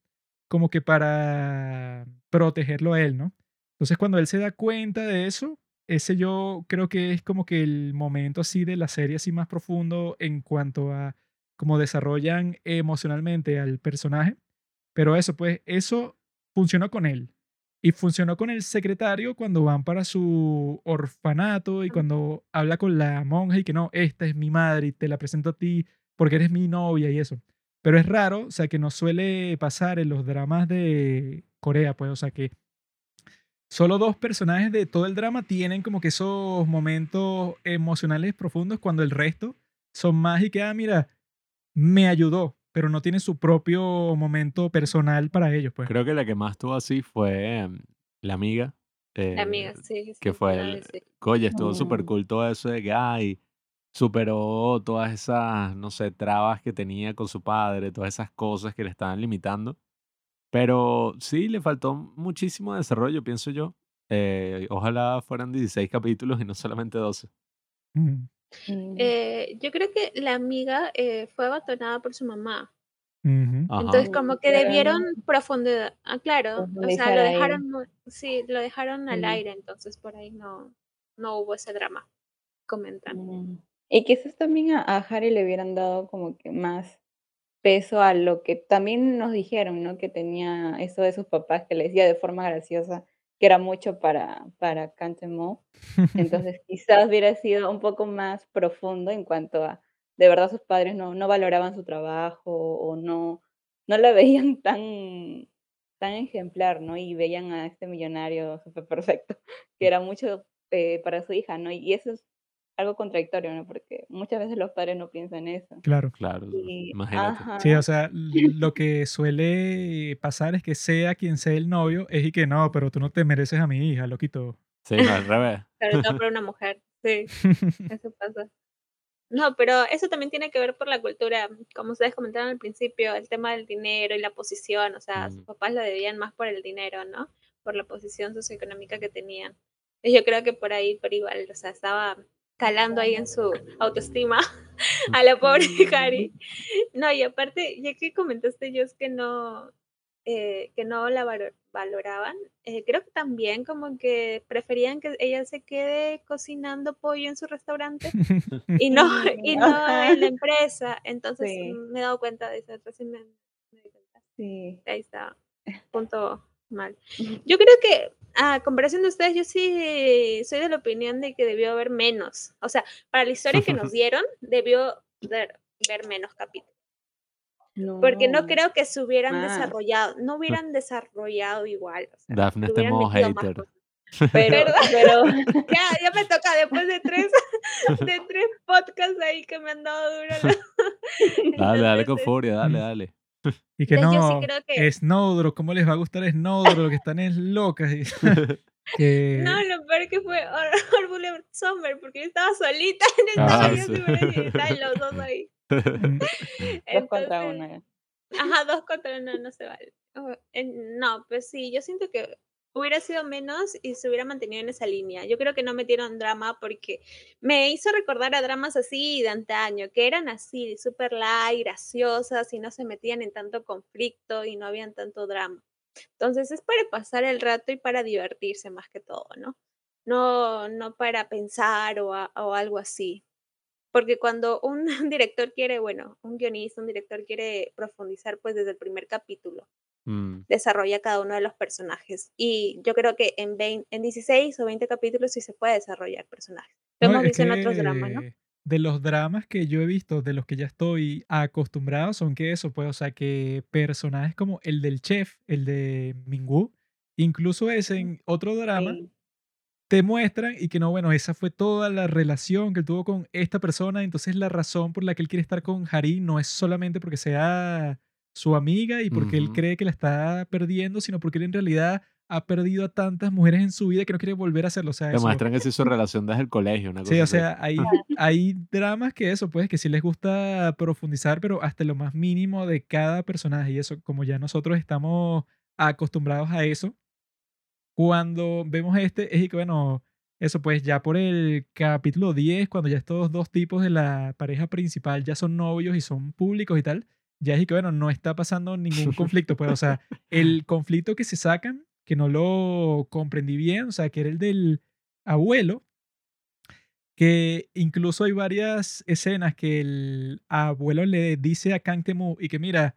S1: Como que para protegerlo a él, ¿no? Entonces cuando él se da cuenta de eso, ese yo creo que es como que el momento así de la serie así más profundo en cuanto a cómo desarrollan emocionalmente al personaje. Pero eso, pues, eso funcionó con él. Y funcionó con el secretario cuando van para su orfanato y cuando habla con la monja y que no, esta es mi madre y te la presento a ti porque eres mi novia y eso. Pero es raro, o sea, que no suele pasar en los dramas de Corea, pues, o sea, que solo dos personajes de todo el drama tienen como que esos momentos emocionales profundos cuando el resto son más y que, ah, mira, me ayudó, pero no tiene su propio momento personal para ellos, pues.
S2: Creo que la que más tuvo así fue em, la amiga.
S4: La amiga,
S2: eh,
S4: sí. sí,
S2: que
S4: sí,
S2: fue el-
S4: de- sí.
S2: Oye, estuvo súper
S3: Mm.
S2: cool todo eso de que, ay, superó todas esas, no sé, trabas que tenía con su padre, todas esas cosas que le estaban limitando. Pero sí, le faltó muchísimo desarrollo, pienso yo. Eh, ojalá fueran 16 capítulos y no solamente 12.
S1: Mm.
S4: Eh, yo creo que la amiga eh, fue abandonada por su mamá.
S2: Ajá.
S4: Entonces, como que debieron profundidad. Ah, claro. O sea, lo dejaron, sí, lo dejaron al aire, entonces por ahí no, no hubo ese drama. Comentan.
S3: Mm. Y quizás también a, a Harry le hubieran dado como que más peso a lo que también nos dijeron, ¿no? Que tenía eso de sus papás que le decía de forma graciosa que era mucho para, para Cantemo. Entonces quizás hubiera sido un poco más profundo en cuanto a, de verdad sus padres no, no valoraban su trabajo o no, no la veían tan, tan ejemplar, ¿no? Y veían a este millonario súper perfecto, que era mucho eh, para su hija, ¿no? Y eso es algo contradictorio, ¿no? Porque muchas veces los padres no piensan eso.
S1: Claro.
S2: Claro,
S3: Y,
S2: imagínate.
S3: ajá,
S1: Sí, o sea, lo que suele pasar es que sea quien sea el novio, es y que no, pero tú no te mereces a mi hija, loquito.
S2: Sí, no, al revés.
S4: Sobre todo para una mujer. Sí, eso pasa. No, pero eso también tiene que ver por la cultura, como ustedes comentaron al principio, el tema del dinero y la posición, o sea, sus
S2: Mm.
S4: papás lo debían más por el dinero, ¿no? Por la posición socioeconómica que tenían. Y yo creo que por ahí, por igual, o sea, estaba calando ahí en su autoestima a la pobre Harry. No, y aparte, ya que comentaste, yo es que no, eh, que no la valo- valoraban, eh, creo que también como que preferían que ella se quede cocinando pollo en su restaurante y no, y no en la empresa. Entonces
S3: Sí.
S4: mm, me he dado cuenta de eso, recién me, me di cuenta.
S3: sí.
S4: Ahí está, punto mal. Yo creo que, a comparación de ustedes, yo sí soy de la opinión de que debió haber menos. O sea, para la historia que nos dieron, debió ver, ver menos capítulos. Porque no creo que se hubieran
S3: más.
S4: desarrollado, no hubieran desarrollado igual. O sea,
S2: Daphne está modo hater.
S3: Pero,
S4: ¿Verdad?
S3: pero
S4: Ya, ya me toca después de tres, de tres podcasts ahí que me han dado duro.
S2: Dale, dale
S4: Entonces,
S2: con furia, dale,
S1: Mm.
S2: dale.
S1: Y que
S4: Entonces, sí
S1: no,
S4: que-
S1: Snowdrop, ¿cómo les va a gustar Snowdrop? Que están es locas. y- que-
S4: No, lo peor que fue Or- Orville Summer, porque yo estaba solita en el
S2: Ah, sí.
S4: y estaban los dos ahí.
S1: Mm,
S3: dos contra uno.
S4: Ajá, dos contra uno no se vale. No, pues sí, yo siento que hubiera sido menos y se hubiera mantenido en esa línea. Yo creo que no metieron drama porque me hizo recordar a dramas así de antaño, que eran así, súper light, graciosas y no se metían en tanto conflicto y no habían tanto drama. Entonces es para pasar el rato y para divertirse más que todo, ¿no? No, no para pensar o, o algo así. Porque cuando un director quiere, bueno, un guionista, un director quiere profundizar, pues desde el primer capítulo,
S2: Mm.
S4: desarrolla cada uno de los personajes. Y yo creo que en, 20 en 16 o 20 capítulos sí se puede desarrollar personajes. Lo
S1: No,
S4: hemos visto en otros dramas, ¿no?
S1: de los dramas que yo he visto, de los que ya estoy acostumbrado, son que eso, pues, o sea, que personajes como el del chef, el de Mingwu, incluso es en otro drama,
S3: Sí.
S1: te muestran y que no, bueno, esa fue toda la relación que él tuvo con esta persona, entonces la razón por la que él quiere estar con Hari no es solamente porque sea su amiga y porque él
S2: Ujú.
S1: cree que la está perdiendo, sino porque él en realidad ha perdido a tantas mujeres en su vida que no quiere volver a hacerlo. O sea,
S2: Te muestran que sí su relación desde el colegio, una cosa
S1: Sí, o sea, hay, hay dramas que eso, pues, que sí les gusta profundizar, pero hasta lo más mínimo de cada personaje. Y eso, como ya nosotros estamos acostumbrados a eso, cuando vemos este, es que, bueno, eso, pues, ya por el capítulo 10, cuando ya estos dos tipos de la pareja principal ya son novios y son públicos y tal, ya es que, bueno, no está pasando ningún conflicto, pues, o sea, el conflicto que se sacan, que no lo comprendí bien, o sea, que era el del abuelo, que incluso hay varias escenas que el abuelo le dice a Kang Temu y que mira,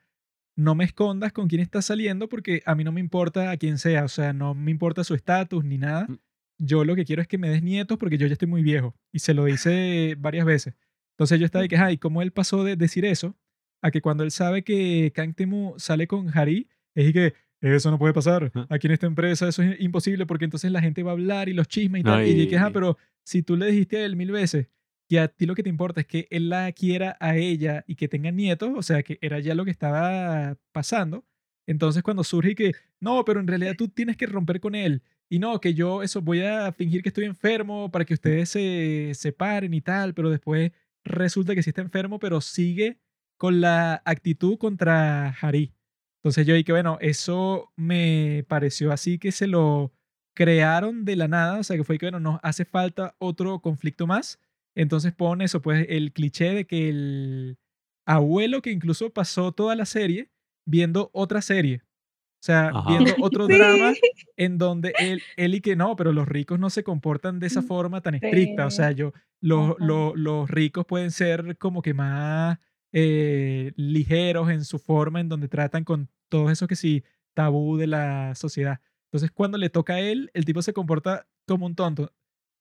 S1: no me escondas con quién estás saliendo porque a mí no me importa a quién sea, o sea, no me importa su estatus ni nada.
S2: Mm.
S1: Yo lo que quiero es que me des nietos porque yo ya estoy muy viejo y se lo dice varias veces. Entonces yo estaba de que, ay, ¿cómo él pasó de decir eso a que cuando él sabe que Kang Temu sale con Hari, es y que eso no puede pasar. Aquí en esta empresa eso es imposible porque entonces la gente va a hablar y los chismes y tal. Y que, ah, pero si tú le dijiste a él mil veces que a ti lo que te importa es que él la quiera a ella y que tengan nietos, o sea, que era ya lo que estaba pasando. Entonces cuando surge y que, no, pero en realidad tú tienes que romper con él. Y no, que yo eso voy a fingir que estoy enfermo para que ustedes se separen y tal, pero después resulta que sí está enfermo, pero sigue con la actitud contra Hari. Entonces yo dije, bueno, eso me pareció así que se lo crearon de la nada, o sea, que fue que, bueno, nos hace falta otro conflicto más. Entonces pone eso, pues el cliché de que el abuelo que incluso pasó toda la serie viendo otra serie. O sea,
S2: Ajá.
S1: viendo otro
S4: Sí.
S1: drama en donde él, él y que no, pero los ricos no se comportan de esa forma tan estricta. O sea, yo, los, los, los ricos pueden ser como que más eh, ligeros en su forma, en donde tratan con todo eso que sí, tabú de la sociedad. Entonces, cuando le toca a él, el tipo se comporta como un tonto.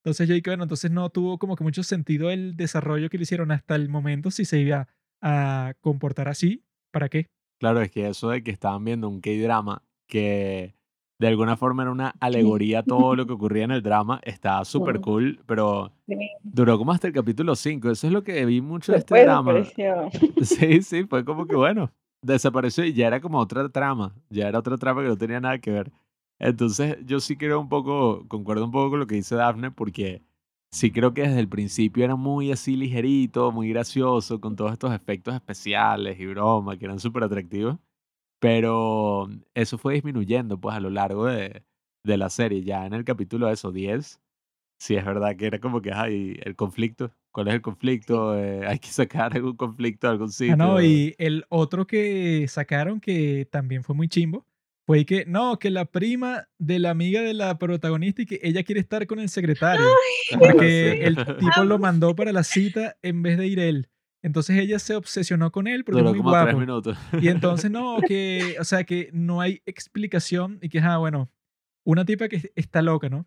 S1: Entonces yo dije, bueno, entonces no tuvo como que mucho sentido el desarrollo que le hicieron hasta el momento si se iba a comportar así. ¿Para qué?
S2: Claro, es que eso de que estaban viendo un K-drama que de alguna forma era una alegoría a todo lo que ocurría en el drama, estaba súper cool, pero duró como hasta el capítulo 5. Eso es lo que vi mucho de este drama. Sí, sí, fue como que bueno, desapareció y ya era como otra trama, ya era otra trama que no tenía nada que ver. Entonces yo sí creo un poco, concuerdo un poco con lo que dice Daphne, porque sí creo que desde el principio era muy así ligerito, muy gracioso, con todos estos efectos especiales y broma que eran súper atractivos, pero eso fue disminuyendo pues a lo largo de, de la serie, ya en el capítulo eso, 10, sí es verdad que era como que, ay, el conflicto, ¿cuál es el conflicto? Eh, hay que sacar algún conflicto de algún sitio.
S1: Ah, no, y el otro que sacaron que también fue muy chimbo fue que, no, que la prima de la amiga de la protagonista y que ella quiere estar con el secretario. Porque
S2: Sí.
S1: el tipo lo mandó para la cita en vez de ir él. Entonces ella se obsesionó con él porque
S2: Duró
S1: es muy
S2: como tres
S1: guapo.
S2: minutos.
S1: Y entonces no, que, o sea, que no hay explicación y que, ah, bueno, una tipa que está loca, ¿no?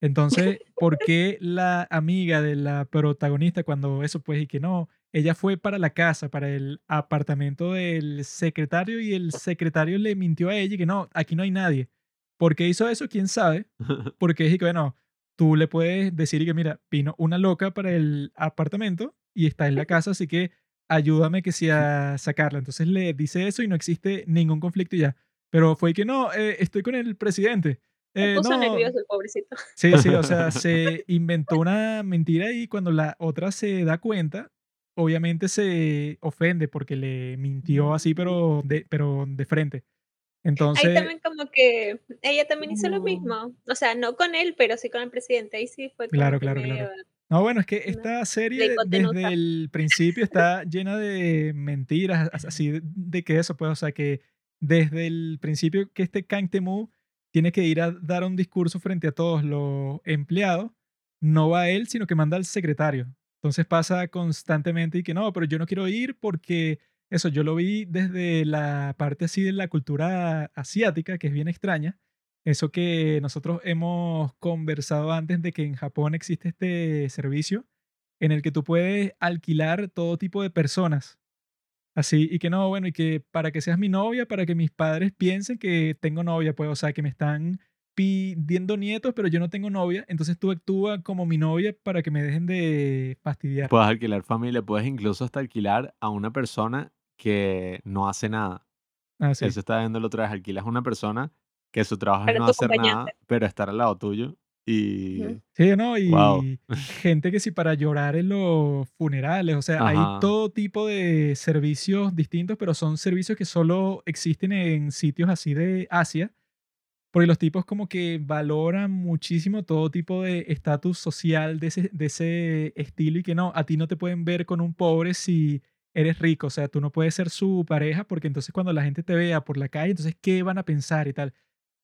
S1: Entonces, ¿por qué la amiga de la protagonista cuando eso pues y que no, ella fue para la casa, para el apartamento del secretario y el secretario le mintió a ella y que no, aquí no hay nadie. ¿Por qué hizo eso? ¿Quién sabe? Porque dije que, bueno, tú le puedes decir y que, mira, vino una loca para el apartamento y está en la casa, así que ayúdame que sea sacarla. Entonces le dice eso y no existe ningún conflicto y ya. Pero fue que no, eh, estoy con el presidente. Eh,
S4: puso
S1: no,
S4: nervioso el pobrecito.
S1: Sí, sí, o sea, se inventó una mentira y cuando la otra se da cuenta, obviamente se ofende porque le mintió así, pero de, pero de frente.
S4: Ahí
S1: Entonces,
S4: también como que ella también hizo lo
S3: No.
S4: mismo. O sea, no con él, pero sí con el presidente. Ahí sí fue
S1: Claro, claro, claro. No, bueno, es que esta serie desde el principio está llena de mentiras, as- así de, de que eso, pues, o sea, que desde el principio que este Kang Temu tiene que ir a dar un discurso frente a todos los empleados, no va él, sino que manda al secretario. Entonces pasa constantemente y que no, pero yo no quiero ir porque eso yo lo vi desde la parte así de la cultura asiática, que es bien extraña. Eso que nosotros hemos conversado antes de que en Japón existe este servicio en el que tú puedes alquilar todo tipo de personas. Así, y que no, bueno, y que para que seas mi novia, para que mis padres piensen que tengo novia, pues, o sea, que me están pidiendo nietos, pero yo no tengo novia, entonces tú actúas como mi novia para que me dejen de fastidiar.
S2: Puedes alquilar familia, puedes incluso hasta alquilar a una persona que no hace nada.
S1: Ah, sí.
S2: Eso está viendo la otra vez, alquilas a una persona que su trabajo es no hacer nada, pero estar al lado tuyo y...
S1: Sí, ¿no? Y
S2: Wow.
S1: gente que sí para llorar en los funerales, o sea, hay
S2: Ajá.
S1: todo tipo de servicios distintos, pero son servicios que solo existen en sitios así de Asia, porque los tipos como que valoran muchísimo todo tipo de estatus social de ese, de ese estilo y que no, a ti no te pueden ver con un pobre si eres rico, o sea, tú no puedes ser su pareja porque entonces cuando la gente te vea por la calle, entonces, ¿qué van a pensar y tal?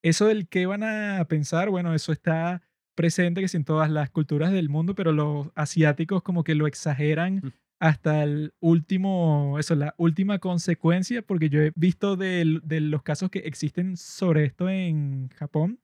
S1: Eso del qué van a pensar, bueno, eso está presente que en todas las culturas del mundo, pero los asiáticos como que lo exageran hasta el último, eso, la última consecuencia, porque yo he visto de, de los casos que existen sobre esto en Japón,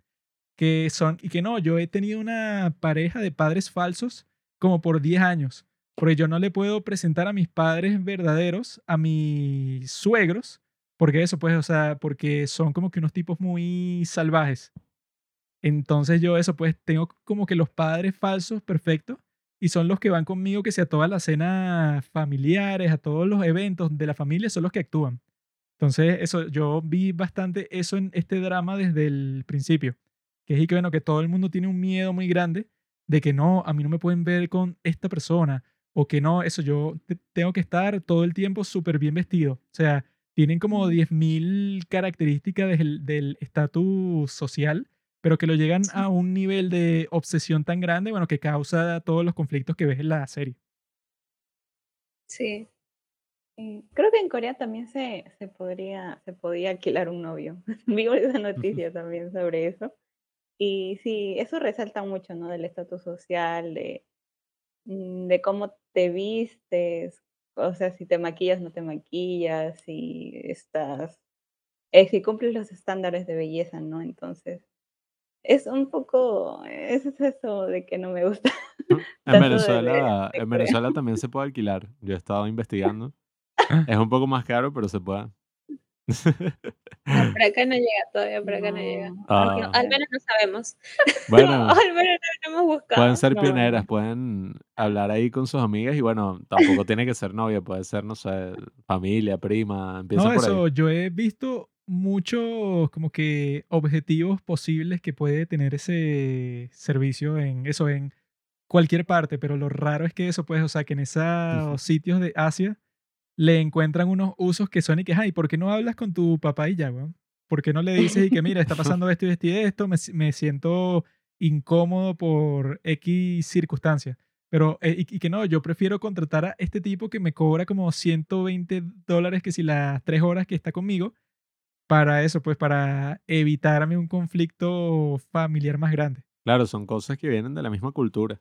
S1: que son, y que no, yo he tenido una pareja de padres falsos como por 10 años, porque yo no le puedo presentar a mis padres verdaderos, a mis suegros, porque eso, pues, o sea, porque son como que unos tipos muy salvajes. Entonces yo eso, pues, tengo como que los padres falsos perfectos y son los que van conmigo, que sea a todas las cenas familiares, a todos los eventos de la familia, son los que actúan. Entonces, eso, yo vi bastante eso en este drama desde el principio. Que es y que, bueno, que todo el mundo tiene un miedo muy grande de que no, a mí no me pueden ver con esta persona. O que no, eso, yo te- tengo que estar todo el tiempo súper bien vestido. O sea, tienen como 10.000 características del del estatus social, pero que lo llegan a un nivel de obsesión tan grande, bueno, que causa todos los conflictos que ves en la serie.
S4: Sí.
S3: Eh, Creo que en Corea también se, se podría, se podía alquilar un novio. Vi esa noticia también sobre eso. Y sí, eso resalta mucho, ¿no? Del estatus social, de, mm, de cómo te vistes, o sea, si te maquillas, no te maquillas, si estás, eh, si cumples los estándares de belleza, ¿no? Entonces, es un poco, es eso de que no me gusta.
S2: En
S3: de- de-
S2: Venezuela, en. Venezuela también se puede alquilar. Yo he estado investigando. Es un poco más caro, pero se puede.
S4: No, por acá no llega todavía, por acá no, llega.
S2: Ah.
S4: No, al menos no sabemos.
S2: Bueno,
S4: al menos no lo hemos buscado.
S2: pueden ser
S3: No.
S2: pioneras, pueden hablar ahí con sus amigas y bueno, tampoco tiene que ser novia, puede ser, no sé, familia, prima, empieza
S1: No,
S2: por
S1: eso,
S2: ahí.
S1: yo he visto muchos como que objetivos posibles que puede tener ese servicio en eso, en cualquier parte, pero lo raro es que eso, pues, o sea, que en esos sitios de Asia le encuentran unos usos que son y que, ay, ¿por qué no hablas con tu papá y ya, weón? ¿Por qué no le dices y que, mira, está pasando esto y esto y esto, me, me siento incómodo por X circunstancia? Pero, eh, y, y que no, yo prefiero contratar a este tipo que me cobra como 120 dólares que si las tres horas que está conmigo, para eso, pues para evitarme un conflicto familiar más grande.
S2: Claro, son cosas que vienen de la misma cultura.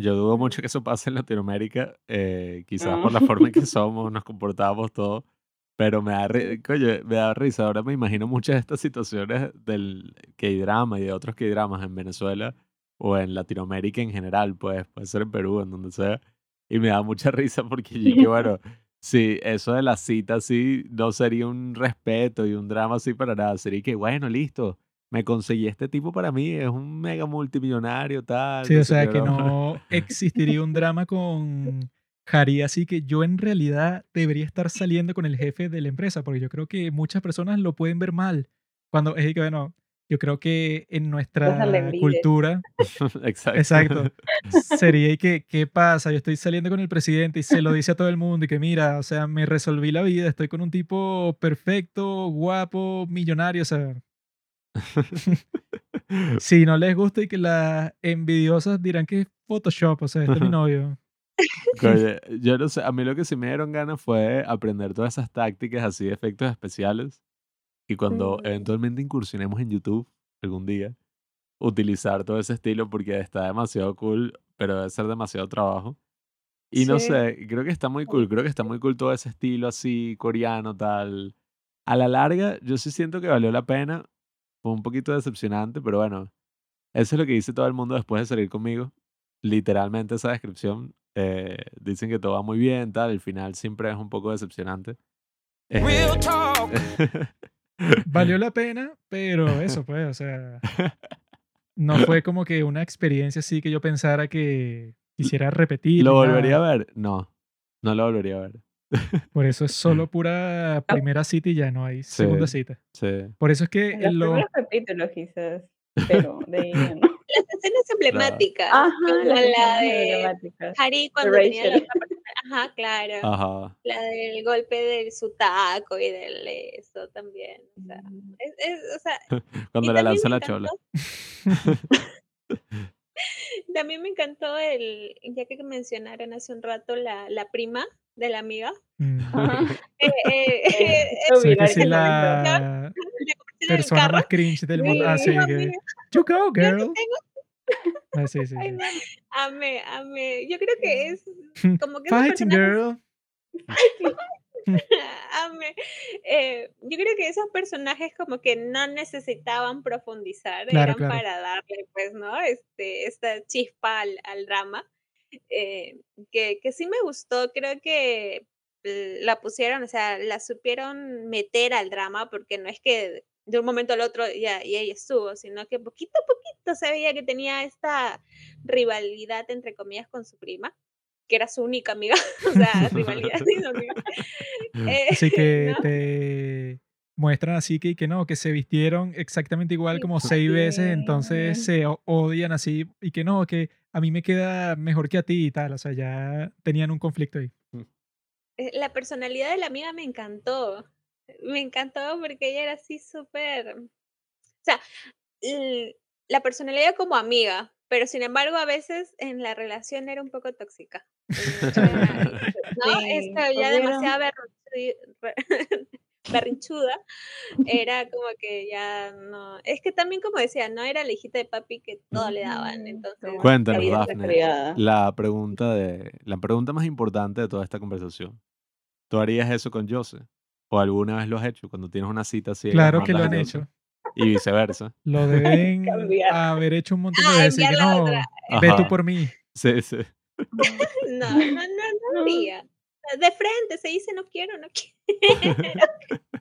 S2: Yo dudo mucho que eso pase en Latinoamérica, eh, quizás
S3: No.
S2: por la forma en que somos, nos comportamos, todo. Pero me da, coño, me da risa. Ahora me imagino muchas de estas situaciones del K-drama y de otros K-dramas en Venezuela o en Latinoamérica en general, pues puede ser en Perú, en donde sea. Y me da mucha risa porque yo que bueno, sí, eso de la cita así no sería un respeto y un drama así para nada. Sería que, bueno, listo, me conseguí este tipo para mí, es un mega multimillonario, tal.
S1: Sí,
S2: no
S1: o sea que no existiría un drama con Jari, así que yo en realidad debería estar saliendo con el jefe de la empresa, porque yo creo que muchas personas lo pueden ver mal. Cuando es que, bueno, yo creo que en nuestra cultura,
S2: Exacto.
S1: exacto, sería y que, ¿qué pasa? Yo estoy saliendo con el presidente y se lo dice a todo el mundo y que mira, o sea, me resolví la vida, estoy con un tipo perfecto, guapo, millonario, o sea, si no les gusta y que las envidiosas dirán que es Photoshop, o sea, este es mi novio.
S2: Coño, yo no sé, a mí lo que sí me dieron ganas fue aprender todas esas tácticas así de efectos especiales y cuando eventualmente incursionemos en YouTube algún día, utilizar todo ese estilo porque está demasiado cool, pero debe ser demasiado trabajo. Y no sé, creo que está muy cool, creo que está muy cool todo ese estilo así, coreano, tal. A la larga, yo sí siento que valió la pena. Fue un poquito decepcionante, pero bueno, eso es lo que dice todo el mundo después de salir conmigo. Literalmente esa descripción. eh, dicen que todo va muy bien, tal. El final siempre es un poco decepcionante. Eh,
S5: Real talk.
S1: Valió la pena, pero eso pues, o sea, no fue como que una experiencia así que yo pensara que quisiera repetir.
S2: ¿Lo volvería a ver? No, no lo volvería a ver.
S1: Por eso es solo pura primera cita y ya no hay segunda
S2: Sí.
S1: cita.
S2: Sí.
S1: Por eso es que
S3: En los primeros capítulos quizás, pero de ahí ya no.
S4: Las escenas emblemáticas,
S3: Ajá,
S4: la
S3: escenas
S4: de. Harry cuando tenía la
S3: Rachel.
S4: otra persona. Ajá, claro.
S2: Ajá.
S4: La del golpe del su taco y del eso también. O sea, es, es- o sea,
S2: Cuando la
S4: me
S2: la chola.
S4: También me encantó el, ya que mencionaron hace un rato la, la prima de la amiga. Eh,
S1: la persona más cringe del mundo. Ah,
S3: Sí,
S1: que, you go, girl. Ah, sí, sí,
S4: Ay,
S1: sí.
S4: amé, amé. Yo creo que es como que esos
S1: Fighting
S4: personajes
S1: girl.
S4: Amé. Eh, yo creo que esos personajes como que no necesitaban profundizar,
S1: Claro,
S4: eran
S1: claro.
S4: para darle, pues, ¿no? Este, esta chispa al, al drama. Eh, que, que sí me gustó, creo que la pusieron, o sea, la supieron meter al drama, porque no es que de un momento al otro ya y ahí estuvo, sino que poquito a poquito se veía que tenía esta rivalidad, entre comillas, con su prima, que era su única amiga, o sea, rivalidad su amiga. Eh,
S1: Así que
S4: ¿no?
S1: te muestran así que, que no, que se vistieron exactamente igual
S4: Sí,
S1: como seis veces, entonces
S3: sí.
S1: se odian así y que no, que a mí me queda mejor que a ti y tal. O sea, ya tenían un conflicto ahí.
S4: Eh, La personalidad de la amiga me encantó. Me encantó porque ella era así súper. O sea, la personalidad como amiga, pero sin embargo, a veces en la relación era un poco tóxica. ¿No?
S3: Sí, hubieron-
S4: demasiado berrinchu- re- berrinchuda. Era como que ya no. Es que también, como decía, no era la hijita de papi que todo le daban.
S3: Ujú,
S4: Entonces,
S2: Cuéntanos, Dafne,
S3: criada.
S2: la pregunta, de, la pregunta más importante de toda esta conversación. ¿Tú harías eso con Jose? ¿O alguna vez lo has hecho cuando tienes una cita así?
S1: Claro que lo han hecho.
S2: Y viceversa.
S1: Lo deben
S3: Cambiar.
S1: haber hecho un montón
S4: Ah,
S1: de veces. que
S4: la
S1: no, ve tú por mí.
S2: Sí, sí.
S4: No, no, no, no haría. De frente se dice no quiero, no quiero.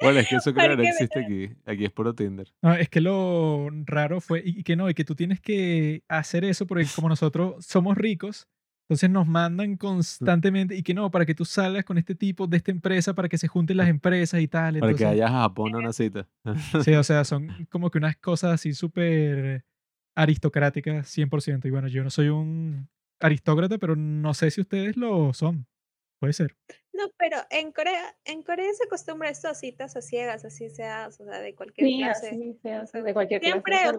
S2: Bueno, es que eso creo que
S4: ¿Por
S2: no existe aquí. Aquí es puro Tinder.
S1: No, es que lo raro fue, y que no, y que tú tienes que hacer eso porque como nosotros somos ricos, entonces nos mandan constantemente, y que no, para que tú salgas con este tipo de esta empresa, para que se junten las empresas y tal.
S2: Para que vayas a Japón a una cita.
S1: Sí, o sea, son como que unas cosas así súper aristocráticas, 100%. Y bueno, yo no soy un aristócrata, pero no sé si ustedes lo son. Puede ser.
S4: No, pero en Corea, en Corea se acostumbra esto a citas a ciegas, así sea, o sea, de cualquier
S3: Sí,
S4: clase.
S3: así se hace de cualquier
S4: Siempre,
S3: clase.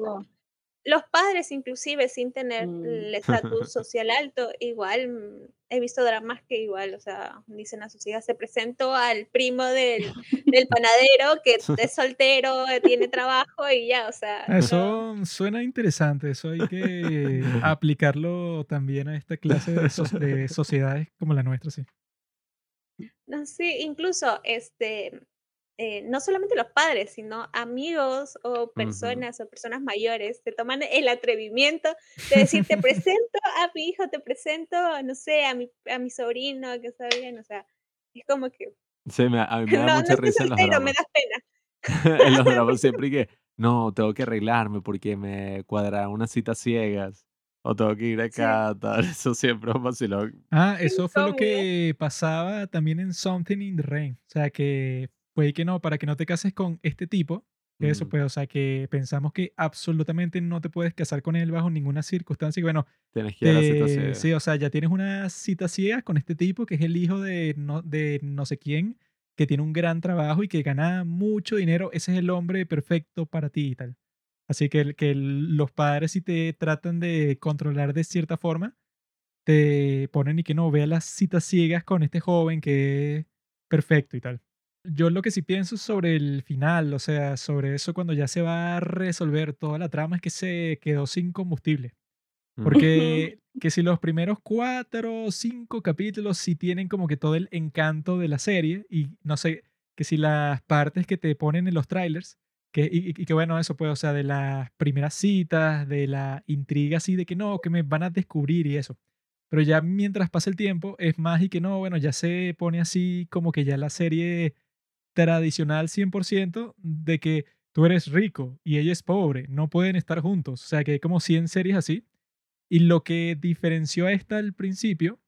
S4: Los padres, inclusive, sin tener
S3: Mm.
S4: el estatus social alto, igual mm, he visto dramas que igual, o sea, dicen a sus hijas, se presentó al primo del, del panadero que es soltero, eh, tiene trabajo y ya, o sea, no-
S1: Eso suena interesante. Eso hay que aplicarlo también a esta clase de, so- de sociedades como la nuestra, sí.
S4: No, sí, incluso este, eh, no solamente los padres, sino amigos o personas o personas mayores se toman el atrevimiento de decir, te presento a mi hijo, te presento, no sé, a mi, a mi sobrino, que está bien, o sea, es como que,
S2: Sí, me, a mí me
S4: no,
S2: da
S4: no
S2: mucha
S4: estoy
S2: risa en los
S4: me das pena.
S2: en los siempre que, no, tengo que arreglarme porque me cuadraron unas citas ciegas. O tengo que ir
S4: Sí.
S2: acá, tal. Eso siempre es un vacilón.
S1: Ah, eso fue lo que pasaba también en Something in the Rain. O sea, que fue que no, para que no te cases con este tipo. que Eso
S2: Mm.
S1: pues, o sea, que pensamos que absolutamente no te puedes casar con él bajo ninguna circunstancia. Y bueno,
S2: Tienes que ir a la cita ciega.
S1: sí, o sea, ya tienes una cita ciega con este tipo que es el hijo de no, de no sé quién, que tiene un gran trabajo y que gana mucho dinero. Ese es el hombre perfecto para ti y tal. Así que, los padres si te tratan de controlar de cierta forma, te ponen y que no, vea las citas ciegas con este joven que es perfecto y tal. yo lo que sí pienso sobre el final, o sea, sobre eso cuando ya se va a resolver toda la trama, es que se quedó sin combustible.
S2: Mm.
S1: Porque que si los primeros cuatro o cinco capítulos sí tienen como que todo el encanto de la serie y no sé, que si las partes que te ponen en los trailers, que, y, y que bueno, eso pues, o sea, de las primeras citas, de la intriga así de que no, que me van a descubrir y eso. Pero ya mientras pasa el tiempo es más y que no, bueno, ya se pone así como que ya la serie tradicional 100% de que tú eres rico y ella es pobre, no pueden estar juntos. O sea que hay como 100 series así. Y lo que diferenció a esta al principio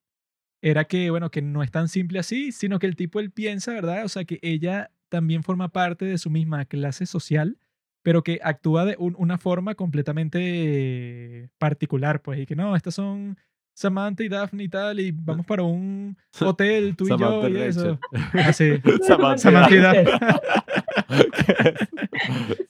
S1: era que, bueno, que no es tan simple así, sino que el tipo él piensa, ¿verdad? O sea que ella también forma parte de su misma clase social, pero que actúa de un- una forma completamente particular, pues, y que no, estas son Samantha y Daphne y tal, y vamos para un hotel, tú y yo,
S2: Samantha y
S1: y eso.
S2: Rachel.
S1: Así.
S2: Samantha
S1: Samantha y Daphne.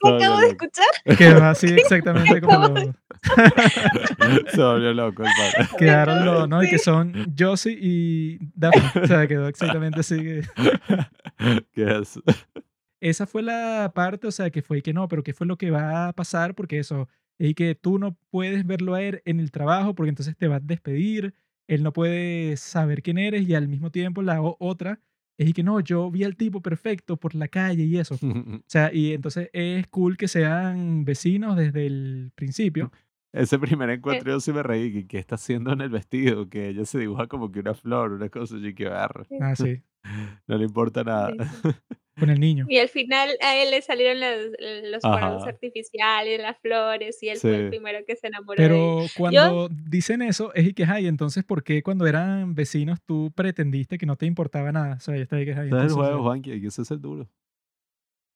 S4: Lo acabo de escuchar.
S1: Quedó así exactamente como lo-
S2: Se volvió loco el padre.
S1: quedaron los, ¿no? Y que son Josie y Daphne. O sea, quedó exactamente así. que-
S2: ¿Qué es?
S1: Esa fue la parte, o sea, que fue y que no, pero ¿qué fue lo que va a pasar? Porque eso, y que tú no puedes verlo a él en el trabajo porque entonces te va a despedir, él no puede saber quién eres y al mismo tiempo la otra es y que no, yo vi al tipo perfecto por la calle y eso. O sea, y entonces es cool que sean vecinos desde el principio.
S2: Ese primer encuentro yo sí me reí. que ¿Qué está haciendo en el vestido? Que ella se dibuja como que una flor, una cosa y que barra.
S1: Ah, sí,
S2: No le importa nada.
S4: Sí.
S1: con el niño.
S4: Y al final a él le salieron los fuegos
S2: Ajá.
S4: artificiales, las flores, y él fue el primero que se enamoró de.
S1: Pero cuando dicen eso, es y que, ay, entonces, ¿por qué cuando eran vecinos tú pretendiste que no te importaba nada? O sea, ya está ahí que, ay,
S2: Ese es el
S1: entonces,
S2: juego,
S1: eh,
S2: que el duro.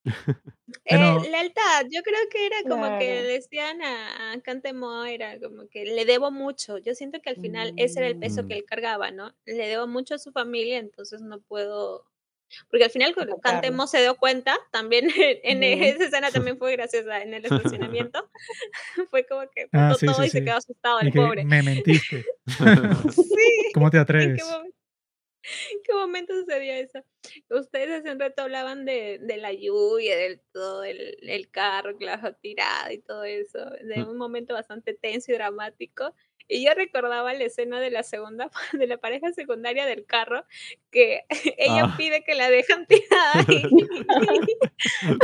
S1: Bueno.
S4: Eh, lealtad, yo creo que era como que
S3: Claro.
S4: decían a, a Cantemo, era como que le debo mucho. Yo siento que al final ese era el peso que
S2: Mm.
S4: él cargaba, ¿no? Le debo mucho a su familia, entonces no puedo. Porque al final cuando. Cantemo se dio cuenta, también en
S3: Ujú.
S4: esa escena también fue graciosa en el estacionamiento. fue como que
S1: Ah, sí,
S4: todo
S1: sí,
S4: y se
S1: sí.
S4: quedó asustado
S1: y
S4: el
S1: que
S4: pobre.
S1: me mentiste. ¿Cómo te
S4: ¿En
S1: atreves?
S4: en qué momento sucedió eso? Ustedes hace un rato hablaban de, de la lluvia, del todo el, el carro que la dejó tirada y todo eso, de un momento bastante tenso y dramático. Y yo recordaba la escena de la segunda, de la pareja secundaria del carro, que ella
S2: Ah.
S4: pide que la dejan tirada y,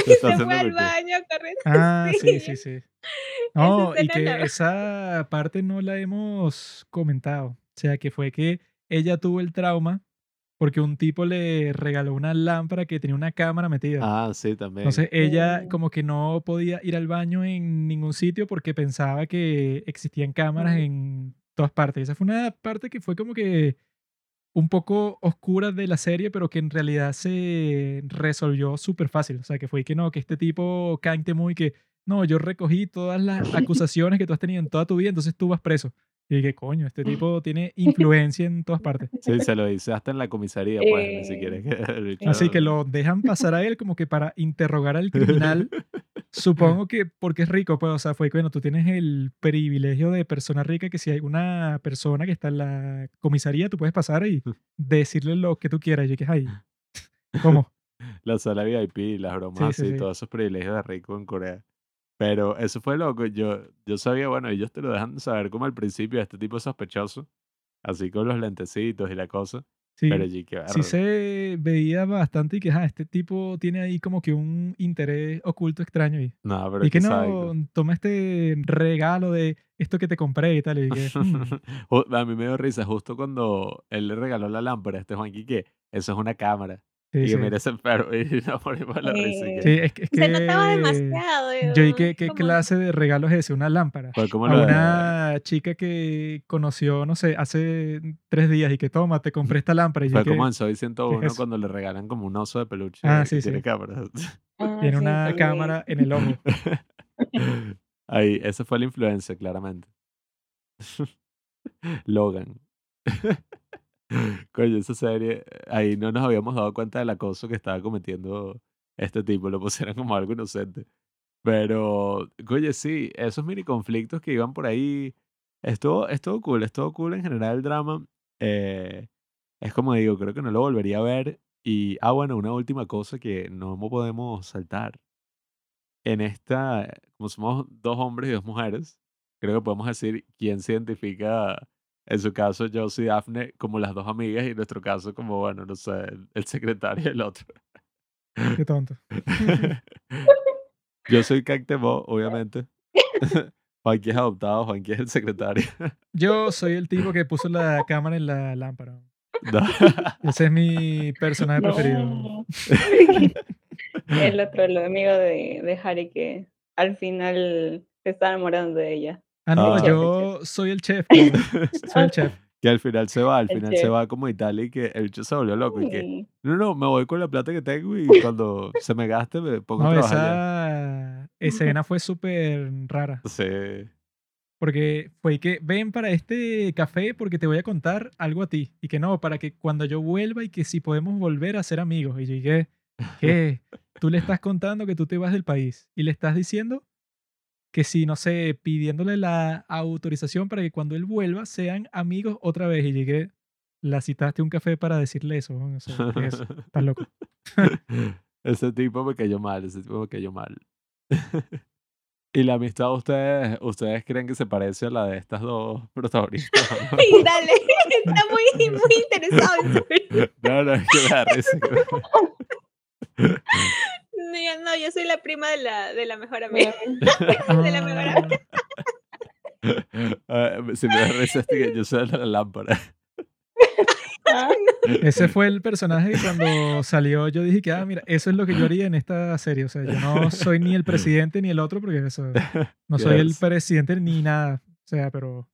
S4: y
S2: está
S4: se fue al baño corriendo.
S1: Ah, sí,
S4: Sí.
S1: sí. No, y que esa parte no la hemos comentado. O sea, que fue que ella tuvo el trauma porque un tipo le regaló una lámpara que tenía una cámara metida.
S2: Ah, sí, también.
S1: Entonces ella
S3: Mm.
S1: como que no podía ir al baño en ningún sitio porque pensaba que existían cámaras en todas partes. Esa fue una parte que fue como que un poco oscura de la serie, pero que en realidad se resolvió súper fácil. O sea, que fue que no, que este tipo cante muy que, no, yo recogí todas las acusaciones que tú has tenido en toda tu vida, entonces tú vas preso. Y dije, coño, este tipo tiene influencia en todas partes.
S2: Sí, se lo dice hasta en la comisaría, pues, ni
S3: Eh,
S2: siquiera es bicho-
S1: Así que lo dejan pasar a él como que para interrogar al criminal. Supongo que porque es rico, pues, o sea, fue que, bueno, tú tienes el privilegio de persona rica que si hay una persona que está en la comisaría, tú puedes pasar y decirle lo que tú quieras. Y yo que, ay, ¿cómo?
S2: La sala VIP, las bromas
S1: sí, sí.
S2: todos esos privilegios de rico en Corea. Pero eso fue loco. Yo, yo sabía, bueno, ellos te lo dejan saber como al principio, este tipo sospechoso, así con los lentecitos y la cosa.
S1: Sí,
S2: Pero allí que
S1: sí se veía bastante y que, ah, este tipo tiene ahí como que un interés oculto extraño ahí.
S2: No, pero
S1: Y
S2: es
S1: que
S2: que
S1: no, toma este regalo de esto que te compré y tal. Y que, "Mm,
S2: A mí me dio risa justo cuando él le regaló la lámpara a este Juanqui que eso es una cámara.
S1: Sí,
S2: y
S1: sí.
S2: mira ese perro y morimos de la risa. y que
S1: Sí, es que, es
S4: Se notaba demasiado.
S1: Yo y
S4: digo,
S1: qué, qué clase de regalo es ese, una lámpara.
S2: Fue como
S1: A
S2: lo
S1: una chica que conoció, no sé, hace tres días y que toma, te compré esta lámpara y yo
S2: Fue
S1: que
S2: como en Soy 101
S1: eso?
S2: cuando le regalan como un oso de peluche
S1: Ah, sí,
S2: tiene cámara.
S3: Ah,
S1: tiene
S3: sí,
S1: una cámara en el ojo.
S2: Ahí, esa fue la influencia, claramente. Logan. Coño, esa serie, ahí no nos habíamos dado cuenta del acoso que estaba cometiendo este tipo, lo pusieron como algo inocente. Pero, oye, sí, esos mini conflictos que iban por ahí, estuvo, estuvo cool, estuvo cool en general el drama. eh, es como digo, creo que no lo volvería a ver y, ah, bueno, una última cosa que no podemos saltar. En esta, como somos dos hombres y dos mujeres, creo que podemos decir quién se identifica, en su caso, Josie y Daphne, como las dos amigas y en nuestro caso como, bueno, no sé, el, el secretario y el otro.
S1: Qué tonto.
S2: Yo soy Cactebo, obviamente. Juanqui es adoptado, Juanqui es el secretario.
S1: Yo soy el tipo que puso la cámara en la lámpara.
S2: No.
S1: Ese es mi personaje preferido.
S3: No. el otro, el amigo de, de Harry que al final se está enamorando de ella.
S1: Ah, no,
S2: Ah.
S1: yo soy el chef. Soy el chef.
S2: Que al final se va, al
S3: El
S2: final se
S3: chef.
S2: va como a Italia y que el bicho se volvió loco y que, no, no, me voy con la plata que tengo y cuando se me gaste me pongo a
S1: No,
S2: trabajar allá".
S1: esa escena fue súper rara.
S2: Sí.
S1: Porque fue que ven para este café porque te voy a contar algo a ti. Y que no, para que cuando yo vuelva y que si podemos volver a ser amigos. Y yo dije, ¿qué? Tú le estás contando que tú te vas del país y le estás diciendo que si, no sé, pidiéndole la autorización para que cuando él vuelva sean amigos otra vez. Y llegué, la citaste a un café para decirle eso. weón, o sea, ¿qué es eso? Estás loco.
S2: ese tipo me cayó mal, ese tipo me cayó mal. ¿Y la amistad ustedes, ustedes creen que se parece a la de estas dos protagonistas? no?
S4: Dale, está muy, muy interesado en.
S2: No, no, es que me da risa. Me-
S4: No, yo, no, yo soy la prima de la, de la mejor amiga. De la mejor
S1: Ah,
S4: amiga.
S2: Ah, si me da risa este que yo soy la lámpara.
S3: Ah,
S1: Ese fue el personaje que cuando salió yo dije que, ah, mira, eso es lo que yo haría en esta serie. O sea, yo no soy ni el presidente ni el otro porque eso, no soy el presidente ni nada. O sea, pero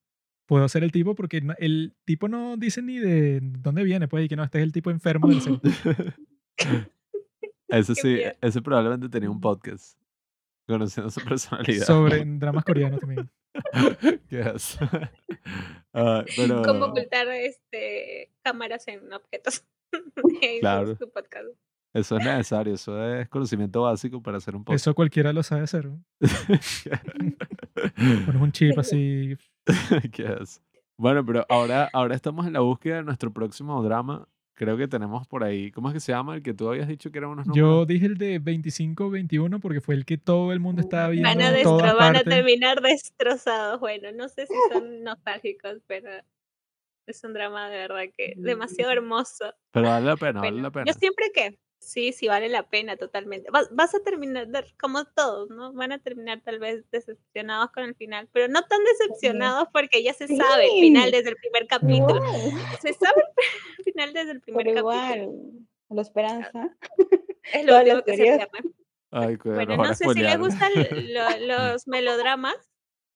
S1: puedo ser el tipo porque no- el tipo no dice ni de dónde viene, pues, y que no, este es el tipo enfermo del.
S2: Ese sí,
S4: miedo.
S2: ese probablemente tenía un podcast. Conociendo su personalidad.
S1: Sobre dramas coreanos también.
S2: Yes. Ah, pero,
S4: Cómo ocultar este, cámaras en objetos.
S2: Claro.
S4: su podcast.
S2: eso es necesario, eso es conocimiento básico para hacer un podcast.
S1: Eso cualquiera lo sabe hacer. ¿no? Pones un chip así.
S2: Yes. Bueno, pero ahora, ahora estamos en la búsqueda de nuestro próximo drama. Creo que tenemos por ahí, ¿cómo es que se llama? El que tú habías dicho que eran unos números.
S1: Yo dije el de 25-21 porque fue el que todo el mundo estaba viendo
S4: Van a, destro- van a terminar destrozados. Bueno, no sé si son nostálgicos, pero es un drama de verdad que demasiado hermoso.
S2: Pero vale la pena, vale la pena.
S4: yo siempre que sí, sí vale la pena totalmente. Vas, vas a terminar de- como todos, ¿no? Van a terminar tal vez decepcionados con el final, pero no tan decepcionados porque ya se sabe el final desde el primer capítulo.
S3: igual,
S4: Se sabe el final desde el primer
S3: pero
S4: capítulo.
S3: igual. La esperanza.
S4: Es lo único que se pierde.
S2: Ay, cuidado,
S4: Bueno, no sé si les gustan lo- los melodramas.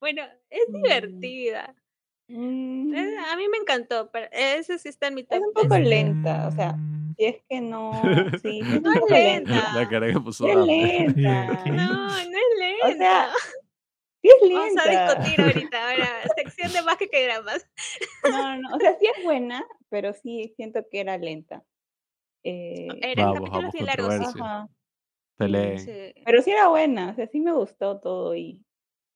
S4: Bueno, es
S3: Mm.
S4: divertida.
S3: Mm,
S4: Eh, A mí me encantó, pero ese sí está en mi top.
S3: Es un poco lenta, o sea, si es que no. Sí,
S4: No es
S3: lenta.
S4: lenta.
S2: La cara que puso
S3: es lenta.
S1: ¿Qué?
S4: No, no es lenta.
S3: O sea, sí es
S4: Vamos a
S3: lenta.
S4: discutir ahorita. Ahora, sección de más que que dramas.
S3: No, no, o sea, sí es buena, pero sí siento que era lenta. Eh,
S4: Eran capítulos bien largos.
S3: ajá.
S4: Sí.
S3: pero sí era buena, o sea, sí me gustó todo y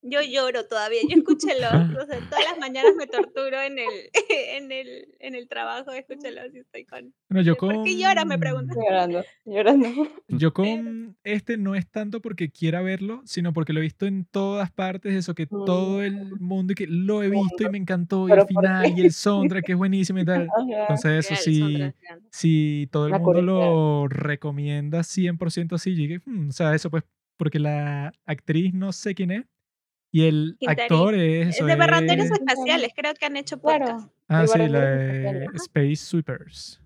S4: Yo lloro todavía. Yo escucho los, o sea, todas las mañanas me torturo en el, en el, en el trabajo. Escúchalo si estoy con.
S1: Bueno, yo
S4: ¿Por qué lloras? Me
S1: con-
S4: preguntan.
S3: llorando, llorando.
S1: Yo con este no es tanto porque quiera verlo, sino porque lo he visto en todas partes, eso que todo el mundo y que lo he visto y me encantó, y el
S3: Pero ¿por
S1: final y el soundtrack que es buenísimo y tal. Entonces eso sí, si todo el mundo lo recomienda 100% así, llegué, "Hmm", o sea, eso pues porque la actriz no sé quién es y el actor es
S4: Es
S1: eso.
S4: de barranderos
S1: es-
S4: espaciales. Creo que han hecho podcast.
S3: Claro.
S1: Ah, sí, la de. Space Sweepers.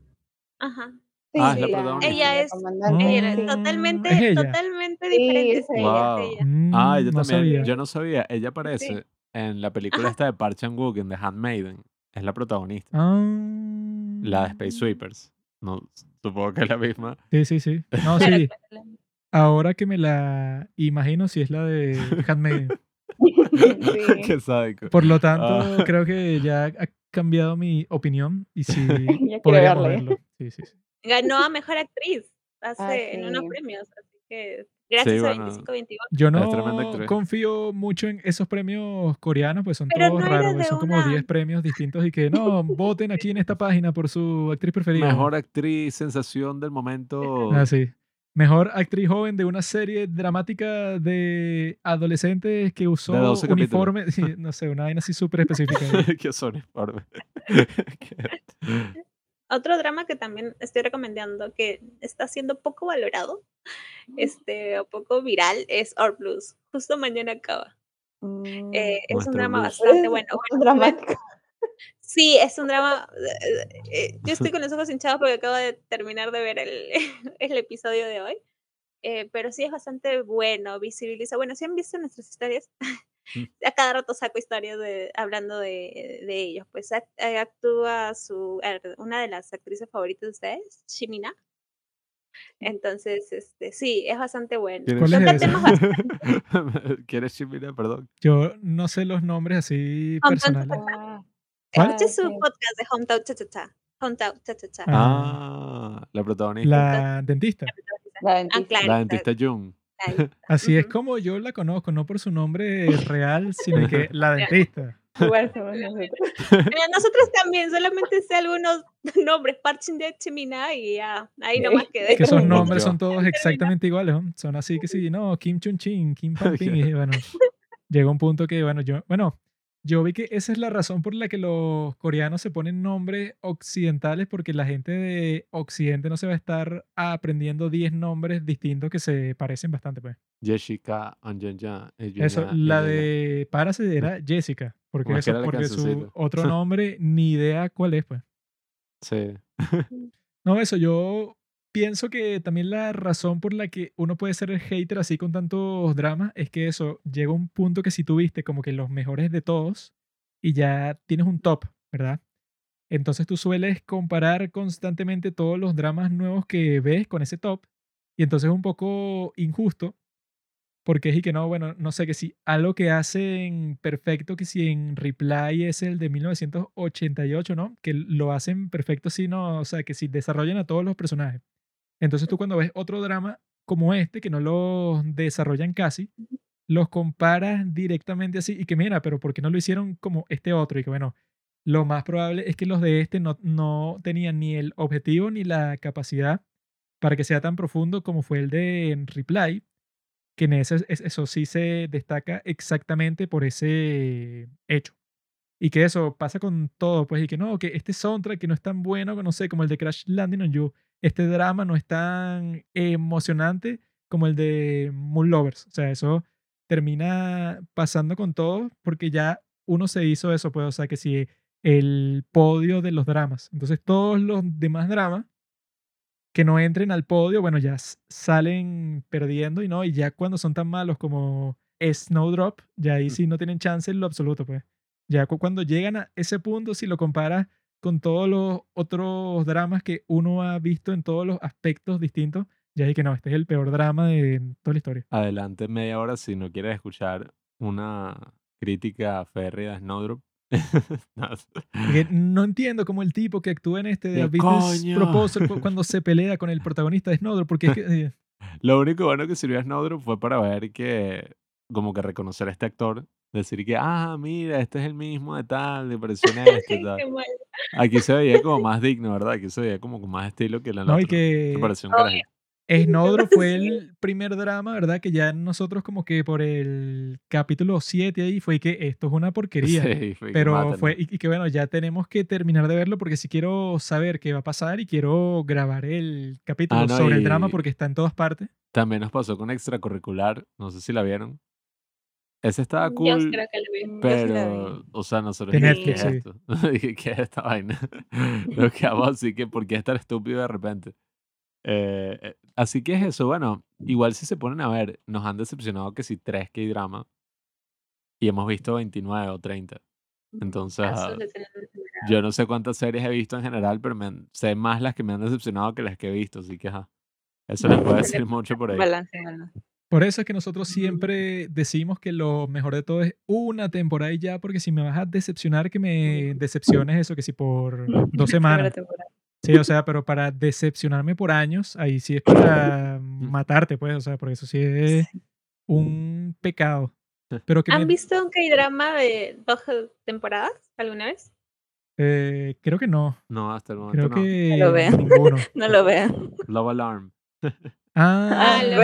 S4: Ajá.
S3: Sí,
S2: Ah, es la
S3: sí,
S2: protagonista.
S4: Ella es-
S3: comandante,
S1: Oh,
S4: Ella totalmente,
S1: ¿es ella?
S4: totalmente
S3: Sí,
S4: diferente. sí,
S3: ella.
S2: Wow.
S4: ella.
S1: Mm,
S2: Ah, yo
S1: no
S2: también.
S1: sabía.
S2: Yo no sabía. Ella aparece en la película esta de Park Chan-wook en The Handmaiden. Es la protagonista.
S1: Ah.
S2: La de Space Sweepers. No, supongo que es la misma.
S1: Sí, sí, sí. No, sí. Ahora que me la imagino, si es la de Handmaiden.
S3: Sí.
S2: Qué sádico.
S1: Por lo tanto,
S2: Ah.
S1: creo que ya ha cambiado mi opinión y sí
S3: quiero
S1: podríamos
S3: verla.
S1: verlo. Sí, sí, sí.
S4: Ganó a mejor actriz hace
S3: Ah,
S4: en unos premios. así que gracias a
S2: bueno.
S4: 25-21.
S1: Yo
S2: Es tremenda
S1: no confío mucho en esos premios coreanos, pues son
S4: Pero
S1: todos
S4: no
S1: raros, pues son como
S4: una-
S1: 10 premios distintos y que no, voten aquí en esta página por su actriz preferida.
S2: Mejor actriz, sensación del momento.
S1: Ah, sí. Mejor actriz joven de una serie dramática de adolescentes que usó
S2: 12 capítulos.
S1: uniforme, sí, no sé, una vaina así súper específica.
S2: que son uniformes. Qué-
S4: Otro drama que también estoy recomendando que está siendo poco valorado, este, o poco viral, es Or Blues. Justo mañana acaba.
S3: Mm,
S4: Eh, es un drama
S2: blues.
S4: bastante bueno. Bueno,
S3: dramático.
S4: Sí, es un drama. eh, eh, yo estoy con los ojos hinchados porque acabo de terminar de ver el, el episodio de hoy. eh, pero sí es bastante bueno, visibiliza. Bueno, si han visto nuestras historias,
S2: Mm.
S4: a cada rato saco historias de, hablando de, de ellos. Pues eh, actúa su, una de las actrices favoritas de ustedes, Shimina. Entonces, este, sí, es bastante bueno.
S2: ¿Quién
S1: ¿Cuál
S2: es? Shimina? Perdón.
S1: Yo no sé los nombres así personales.
S3: Ah,
S1: ¿Cuál?
S4: Escuche su podcast de Hometown Cha Cha Cha. Hometown Cha Cha Cha.
S1: Ah.
S2: Ah, la protagonista.
S1: La dentista.
S3: La
S4: Ah,
S3: dentista.
S4: claro.
S2: La dentista Jung.
S1: Así es
S4: Ujú.
S1: como yo la conozco, no por su nombre real, sino que la dentista.
S3: Igual.
S4: Mira, nosotros también, solamente sé algunos nombres, Parchin de Chimina y ya, ahí nomás quedé.
S1: Que esos nombres son todos exactamente iguales, ¿no? Son así que sí, no, Kim Chun Chin, Kim Pan Ping, y bueno, llega un punto que, bueno, yo, bueno, yo vi que esa es la razón por la que los coreanos se ponen nombres occidentales, porque la gente de Occidente no se va a estar aprendiendo 10 nombres distintos que se parecen bastante, pues.
S2: Jessica Anjanja.
S1: Eso, la de Parase era Jessica, porque,
S2: Como
S1: eso, porque su otro nombre ni idea cuál es, pues.
S2: Sí.
S1: No, eso, yo pienso que también la razón por la que uno puede ser el hater así con tantos dramas es que eso llega un punto que si tú viste como que los mejores de todos y ya tienes un top, ¿verdad? Entonces tú sueles comparar constantemente todos los dramas nuevos que ves con ese top y entonces es un poco injusto porque es y que no, bueno, no sé, que si algo que hacen perfecto, que si en Reply es el de 1988, ¿no? Que lo hacen perfecto, sí, no, o sea, que si desarrollan a todos los personajes. Entonces tú cuando ves otro drama como este, que no los desarrollan casi, los comparas directamente así y que mira, pero ¿por qué no lo hicieron como este otro? Y que bueno, lo más probable es que los de este no, no tenían ni el objetivo ni la capacidad para que sea tan profundo como fue el de Reply, que en ese, es- eso sí se destaca exactamente por ese hecho. Y que eso pasa con todo, pues, y que no, que este soundtrack que no es tan bueno, no sé, como el de Crash Landing on You, este drama no es tan emocionante como el de Moon Lovers. O sea, eso termina pasando con todo porque ya uno se hizo eso, pues, o sea, que si el podio de los dramas. Entonces, todos los demás dramas que no entren al podio, bueno, ya salen perdiendo y no, y ya cuando son tan malos como Snowdrop, ya ahí sí no tienen chance en lo absoluto, pues. Ya cu- cuando llegan a ese punto, si lo comparas con todos los otros dramas que uno ha visto en todos los aspectos distintos, ya es que no, este es el peor drama de toda la historia.
S2: Adelante media hora si no quieres escuchar una crítica férrea de Snowdrop. No,
S1: entiendo cómo el tipo que actúa en este de A. Proposal cu- cuando se pelea con el protagonista de Snowdrop, porque es que, eh,
S2: Lo único bueno que sirvió a Snowdrop fue para ver que, como que reconocer a este actor, decir que, ah, mira, este es el mismo de tal, de este, tal. Aquí se veía como más digno, ¿verdad? Aquí se veía como con más estilo que la
S1: no, y que. Snowdrop fue
S4: Sí.
S1: el primer drama, ¿verdad? Que ya nosotros como que por el capítulo 7 ahí fue que esto es una porquería.
S2: Sí, fue
S1: Pero fue, y, que bueno, ya tenemos que terminar de verlo porque si quiero saber qué va a pasar y quiero grabar el capítulo
S2: Ah, no,
S1: sobre el drama porque está en todas partes.
S2: También nos pasó con extracurricular, no sé si la vieron. Ese estaba
S4: Yo
S2: cool,
S4: creo que lo vi.
S2: Pero,
S3: vi.
S2: o sea, nosotros ¿qué
S1: Netflix,
S2: es
S1: sí.
S2: esto? Dije, ¿qué es esta vaina? Nos quedamos así que, ¿por qué es tan estúpido de repente? Eh, eh, así que es eso, bueno, igual si se ponen a ver, nos han decepcionado que si tres K-drama y hemos visto 29 o 30. Entonces,
S4: Ah,
S2: yo no sé cuántas series he visto en general, pero me han- sé más las que me han decepcionado que las que he visto, así que ajá. Eso les puede decir mucho por ahí.
S3: Balance, balance.
S1: Por eso es que nosotros siempre decimos que lo mejor de todo es una temporada y ya, porque si me vas a decepcionar, que me decepciones eso, que si por dos semanas. Sí, o sea, pero para decepcionarme por años, ahí sí es para matarte, pues, o sea, porque eso sí es un pecado. Pero que
S4: ¿Han
S1: me-
S4: visto un K-drama de dos temporadas alguna vez?
S1: eh, creo que no.
S2: No, hasta el momento
S1: Creo
S2: no.
S1: que
S3: lo vean.
S1: ninguno.
S3: No lo vean.
S2: Love Alarm.
S1: Ah,
S3: Ah,
S4: lo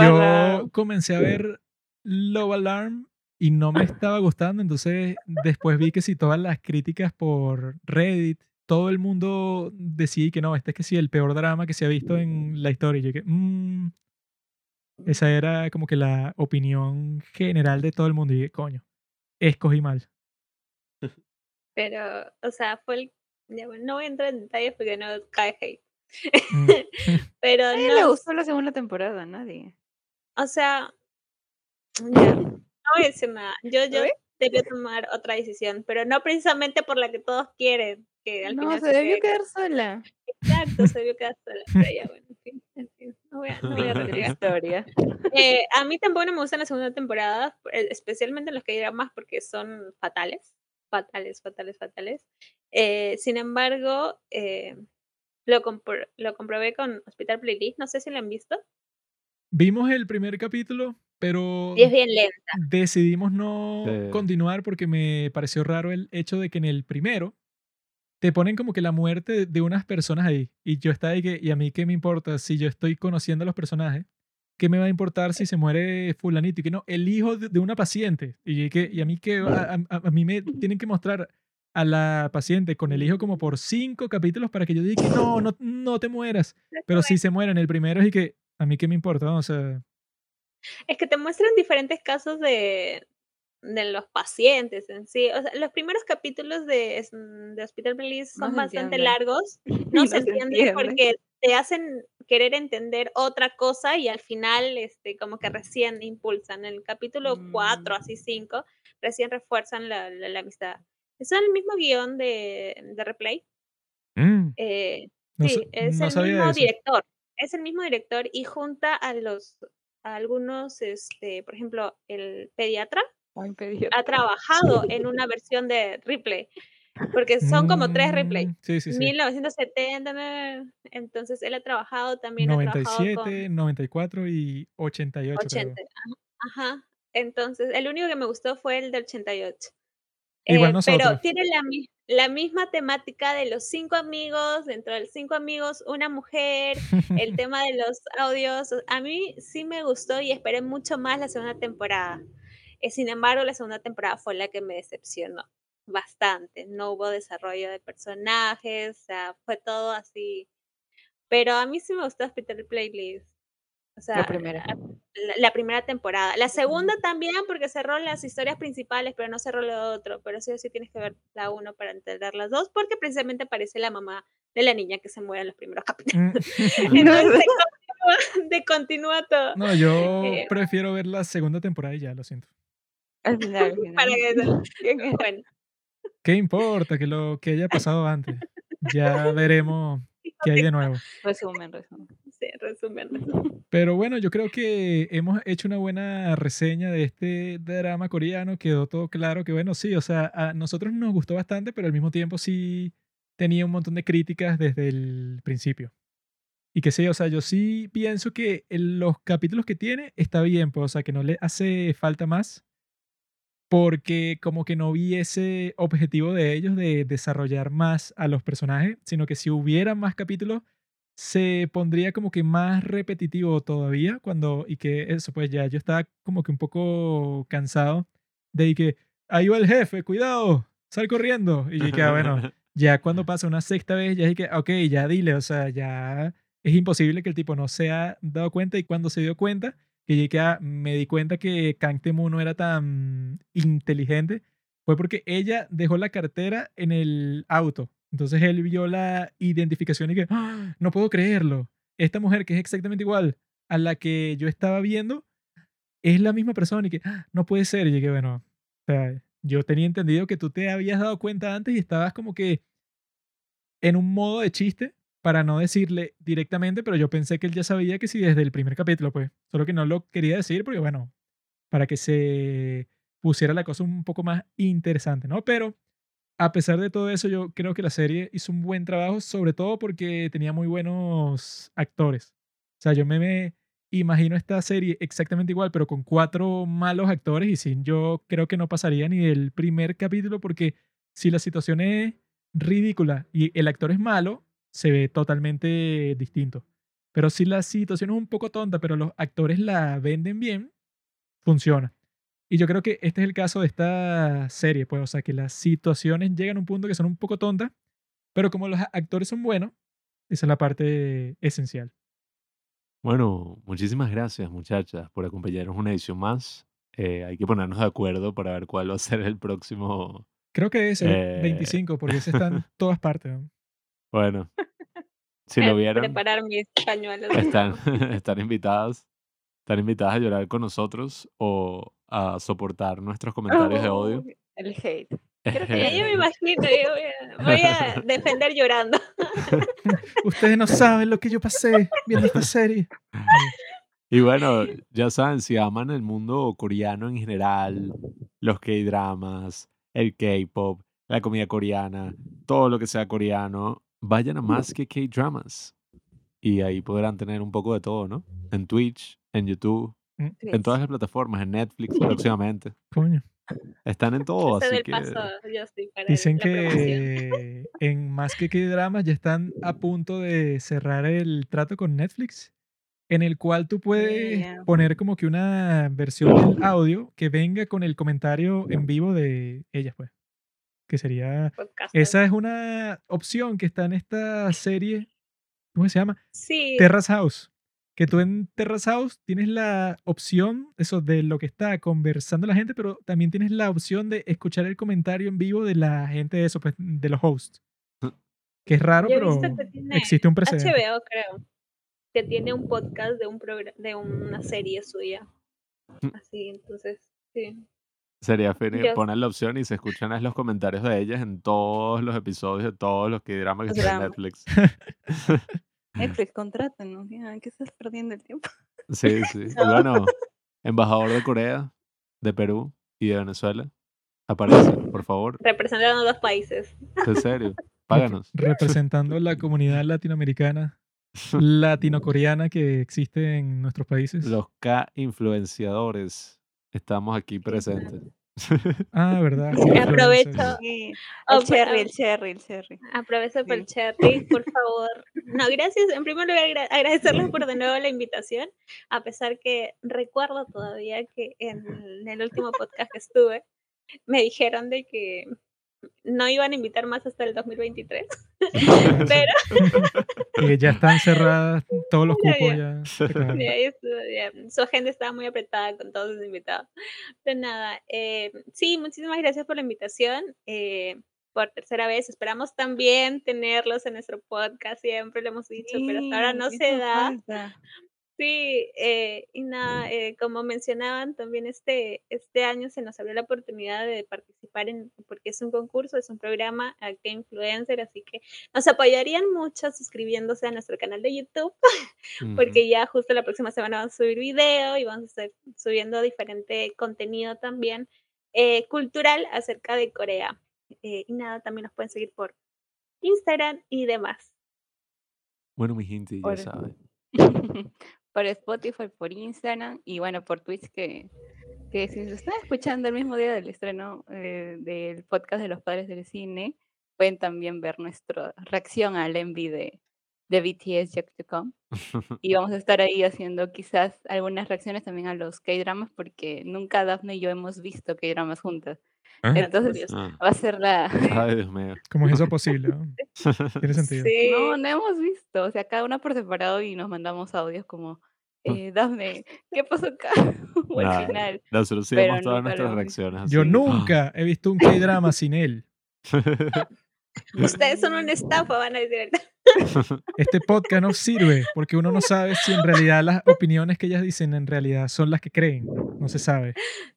S1: yo
S3: Alarm.
S1: comencé a ver Love Alarm y no me estaba gustando, entonces después vi que si todas las críticas por Reddit, todo el mundo decía que no, este es que sí, el peor drama que se ha visto en la historia. Y yo que, "Mm". esa era como que la opinión general de todo el mundo y dije, coño, escogí mal.
S4: Pero, o sea, fue el... no voy a entrar en detalles porque no cae hate.
S1: Mm.
S4: Pero
S3: A nadie le
S4: no,
S3: gustó la segunda temporada, a nadie.
S4: o sea, ya, no voy a decir nada. Yo, yo debí tomar otra decisión, pero no precisamente por la que todos quieren, que al
S3: No,
S4: final
S3: se debió
S4: quede-
S3: quedar sola.
S4: Exacto, se debió quedar sola. Pero ya, bueno, en fin, en fin, no voy a, no voy a
S3: la historia.
S4: Eh, a mí tampoco no me gusta la segunda temporada, eh, especialmente los que hay dramas porque son fatales, fatales, fatales, fatales. Eh, sin embargo, eh, lo, compro- lo comprobé con Hospital Playlist, no sé si lo han visto,
S1: Vimos el primer capítulo, pero
S4: y es bien lenta.
S1: decidimos no
S2: Sí.
S1: continuar porque me pareció raro el hecho de que en el primero te ponen como que la muerte de unas personas ahí. Y yo estaba ahí que, ¿y a mí qué me importa si yo estoy conociendo a los personajes? ¿Qué me va a importar si se muere fulanito? Y que no, el hijo de, de una paciente. Y, que, y a mí que, a, a- a mí me tienen que mostrar a la paciente con el hijo como por cinco capítulos para que yo diga que no, no, no te mueras. Pero si se muere en el primero y que, a mí qué me importa, o sea...
S4: Es que te muestran diferentes casos de, de los pacientes en sí. O sea, los primeros capítulos de, es- de Hospital Playlist
S3: No
S4: son
S3: se
S4: bastante
S3: entienden.
S4: largos. No,
S3: No
S4: se
S3: se
S4: entiende
S3: entiende.
S4: porque te hacen querer entender otra cosa y al final, este, como que recién impulsan. En el capítulo 4,
S3: Mm.
S4: así 5, recién refuerzan la, la, la amistad. Es el mismo guion de, de Replay.
S1: mm,
S4: eh,
S1: no
S4: sí, es
S1: no
S4: el
S1: sabía
S4: mismo
S1: eso.
S4: director. Es el mismo director y junta a los a algunos, este, por ejemplo, el pediatra
S3: Ay, pediatra.
S4: ha trabajado en una versión de Ripley, porque son como tres Ripley.
S1: Mm, Sí, sí, sí.
S4: 1970, na, entonces él ha trabajado también, ha trabajado
S1: 97, 94 y 88,
S4: con
S1: creo.
S4: 80. Ajá, ajá. Entonces, el único que me gustó fue el del 88.
S1: Igual
S4: Eh,
S1: nosotros.
S4: Pero tiene la misma temática de los cinco amigos, dentro de los cinco amigos, una mujer, el tema de los audios. A mí sí me gustó y esperé mucho más la segunda temporada. Eh, sin embargo, la segunda temporada fue la que me decepcionó bastante. No hubo desarrollo de personajes, o sea, fue todo así. Pero a mí sí me gustó Hospital Playlist. O sea,
S3: La primera.
S4: La, la primera temporada. La segunda también porque cerró las historias principales, pero no cerró lo otro. Pero sí o sí tienes que ver la uno para entender las dos, porque precisamente aparece la mamá de la niña que se muere en los primeros capítulos.
S1: Mm,
S4: Entonces de continúa, todo.
S1: No, yo
S4: Eh,
S1: prefiero ver la segunda temporada y ya, lo siento.
S3: Al final, al final.
S4: Para que, bueno,
S1: ¿Qué importa que lo que haya pasado antes? Ya veremos qué hay de nuevo.
S3: Resumen, resumen.
S4: sí, resumen, resumen.
S1: Pero bueno, yo creo que hemos hecho una buena reseña de este drama coreano. Quedó todo claro que, bueno, sí, o sea, a nosotros nos gustó bastante, pero al mismo tiempo sí tenía un montón de críticas desde el principio. Y que sí, o sea, yo sí pienso que en los capítulos que tiene está bien, pues, o sea, que no le hace falta más. Porque como que no vi ese objetivo de ellos de desarrollar más a los personajes, sino que si hubiera más capítulos, se pondría como que más repetitivo todavía cuando y que eso pues ya yo estaba como que un poco cansado de que ahí va el jefe cuidado sal corriendo y que ah, bueno ya cuando pasa una sexta vez ya es que ok ya dile o sea ya es imposible que el tipo no se ha dado cuenta y cuando se dio cuenta que llegué a, me di cuenta que Kang Temu no era tan inteligente fue porque ella dejó la cartera en el auto entonces él vio la identificación y que, "Ah, no puedo creerlo. Esta mujer que es exactamente igual a la que yo estaba viendo es la misma persona y que, "Ah, no puede ser. Y que, bueno, o sea, yo tenía entendido que tú te habías dado cuenta antes y estabas como que en un modo de chiste para no decirle directamente, pero yo pensé que él ya sabía que sí desde el primer capítulo, pues. Solo que no lo quería decir porque, bueno, para que se pusiera la cosa un poco más interesante, ¿no? Pero a pesar de todo eso, yo creo que la serie hizo un buen trabajo, sobre todo porque tenía muy buenos actores. O sea, yo me, imagino esta serie exactamente igual, pero con cuatro malos actores y sin yo creo que no pasaría ni el primer capítulo porque si la situación es ridícula y el actor es malo, se ve totalmente distinto. Pero si la situación es un poco tonta, pero los actores la venden bien, funciona. Y yo creo que este es el caso de esta serie, pues, o sea, que las situaciones llegan a un punto que son un poco tontas, pero como los actores son buenos, esa es la parte esencial.
S2: Bueno, muchísimas gracias muchachas por acompañarnos una edición más. Eh, hay que ponernos de acuerdo para ver cuál va a ser el próximo.
S1: Creo que es el
S2: Eh.
S1: 25, porque ese está en todas partes. ¿no?
S2: Bueno, si lo vieron,
S4: Preparar mis pañuelos.
S2: están, están invitadas, están invitadas a llorar con nosotros o a soportar nuestros comentarios de odio.
S3: El hate.
S4: Creo que ya yo me imagino, yo voy a, voy a defender llorando.
S1: Ustedes no saben lo que yo pasé viendo esta serie.
S2: Y bueno, ya saben, si aman el mundo coreano en general, los K-dramas, el K-pop, la comida coreana, todo lo que sea coreano, vayan a más que K-dramas. Y ahí podrán tener un poco de todo, ¿no? En Twitch, en YouTube, en todas las plataformas, en Netflix próximamente.
S1: Coño.
S2: Están en todo, así que
S4: paso,
S1: Dicen que en más que que dramas ya están a punto de cerrar el trato con Netflix, en el cual tú puedes
S3: Yeah.
S1: poner como que una versión del audio que venga con el comentario en vivo de ellas, pues. Que sería. Esa es una opción que está en esta serie. ¿Cómo se llama?
S4: Sí,
S1: Terrace House. Que tú en Terrace House tienes la opción, eso, de lo que está conversando la gente, pero también tienes la opción de escuchar el comentario en vivo de la gente de eso, pues, de los hosts. Que es raro,
S4: Yo
S1: pero existe un precedente.
S4: HBO, creo, que tiene un podcast de un programa, de una serie suya. Así, entonces, sí.
S2: Sería
S4: Yo-
S2: poner la opción y se escuchan es los comentarios de ellas en todos los episodios de todos los K-dramas que
S3: Los
S2: están en
S3: dramas.
S2: Netflix.
S3: Netflix, contrátanos. ya, ¿Qué estás perdiendo el tiempo?
S2: Sí, sí. Y bueno, embajador de Corea, de Perú y de Venezuela, aparece, por favor.
S4: Representando a dos países.
S2: En serio, páganos.
S1: Representando la comunidad latinoamericana, latinocoreana que existe en nuestros países.
S2: Los K-influenciadores estamos aquí presentes.
S1: Ah, ¿verdad? sí,
S4: Aprovecho, Oh,
S3: el cherry, el cherry, el cherry.
S4: aprovecho por el cherry, por favor. No, gracias. En primer lugar, agra- agradecerles por de nuevo la invitación, a pesar que recuerdo todavía que en, en el último podcast que estuve, me dijeron de que no iban a invitar más hasta el 2023. Pero
S1: Que ya están cerradas todos los cupos
S4: ya.
S1: ya. se acabaron.
S4: Ya, ya estuvo, ya. Su agenda estaba muy apretada con todos sus invitados. Pero nada, eh, sí, muchísimas gracias por la invitación. eh, por tercera vez, esperamos también tenerlos en nuestro podcast, siempre lo hemos dicho, pero hasta ahora no se da.
S3: falta.
S4: Sí, eh, y nada, eh, como mencionaban, también este, este año se nos abrió la oportunidad de participar en, porque es un concurso, es un programa a que influencer, así que nos apoyarían mucho suscribiéndose a nuestro canal de YouTube porque ya justo la próxima semana vamos a subir video y vamos a estar subiendo diferente contenido también eh, cultural acerca de Corea. Eh, y nada, también nos pueden seguir por Instagram y demás.
S2: Bueno, mi gente, ya saben.
S3: por Spotify, por Instagram y bueno, por Twitch que, que si se están escuchando el mismo día del estreno eh, del podcast de los padres del cine, pueden también ver nuestra reacción al envy de, de BTS Yet to Come. Y vamos a estar ahí haciendo quizás algunas reacciones también a los K-dramas porque nunca Daphne y yo hemos visto K-dramas juntas.
S1: Ah,
S3: Entonces
S4: curioso.
S2: Ah.
S3: va a ser la...
S2: Ay, Dios mío.
S1: ¿Cómo es eso posible? Tiene sentido.
S4: Sí,
S3: No, no hemos visto. O sea, cada una por separado y nos mandamos audios como, eh, Dafne, ¿qué pasó acá? o al final.
S2: Nosotros sí todas nuestras reacciones.
S1: Yo nunca he visto un K-drama sin él.
S4: Ustedes son una estafa, van a decir.
S1: Este podcast no sirve porque uno no sabe si en realidad las opiniones que ellas dicen en realidad son las que creen. No se sabe.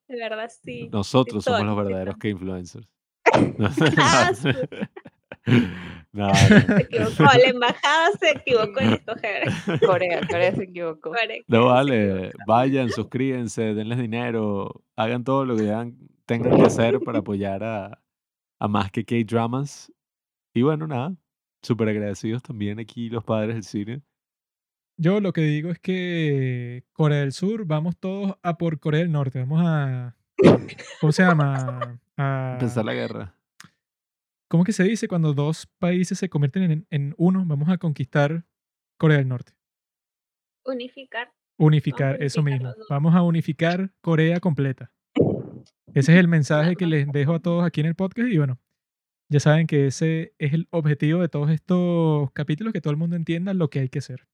S4: De verdad, sí.
S2: Nosotros somos los verdaderos
S4: sí,
S2: K-influencers.
S4: Ah,
S2: No, no.
S4: Se equivocó, la embajada se equivocó en escoger.
S3: Corea, Corea se equivocó.
S2: No vale, vayan, suscríbanse, denles dinero, hagan todo lo que tengan que hacer para apoyar a, a más que K-Dramas. Y bueno, nada, súper agradecidos también aquí los padres del cine.
S1: Yo lo que digo es que Corea del Sur, vamos todos a por Corea del Norte. Vamos a. ¿Cómo se llama? A,
S2: Empezar la guerra.
S1: ¿Cómo que se dice cuando dos países se convierten en, en uno? Vamos a conquistar Corea del Norte.
S4: Unificar.
S1: Unificar, eso
S4: unificar
S1: mismo. Vamos a unificar Corea completa. Ese es el mensaje que les dejo a todos aquí en el podcast y bueno, ya saben que ese es el objetivo de todos estos capítulos, que todo el mundo entienda lo que hay que hacer.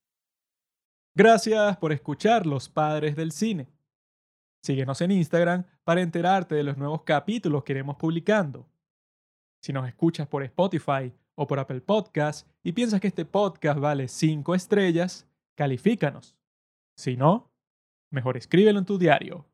S1: Gracias por escuchar Los Padres del Cine. Síguenos en Instagram para enterarte de los nuevos capítulos que iremos publicando. Si nos escuchas por Spotify o por Apple Podcast y piensas que este podcast vale 5 estrellas, califícanos. Si no, mejor escríbelo en tu diario.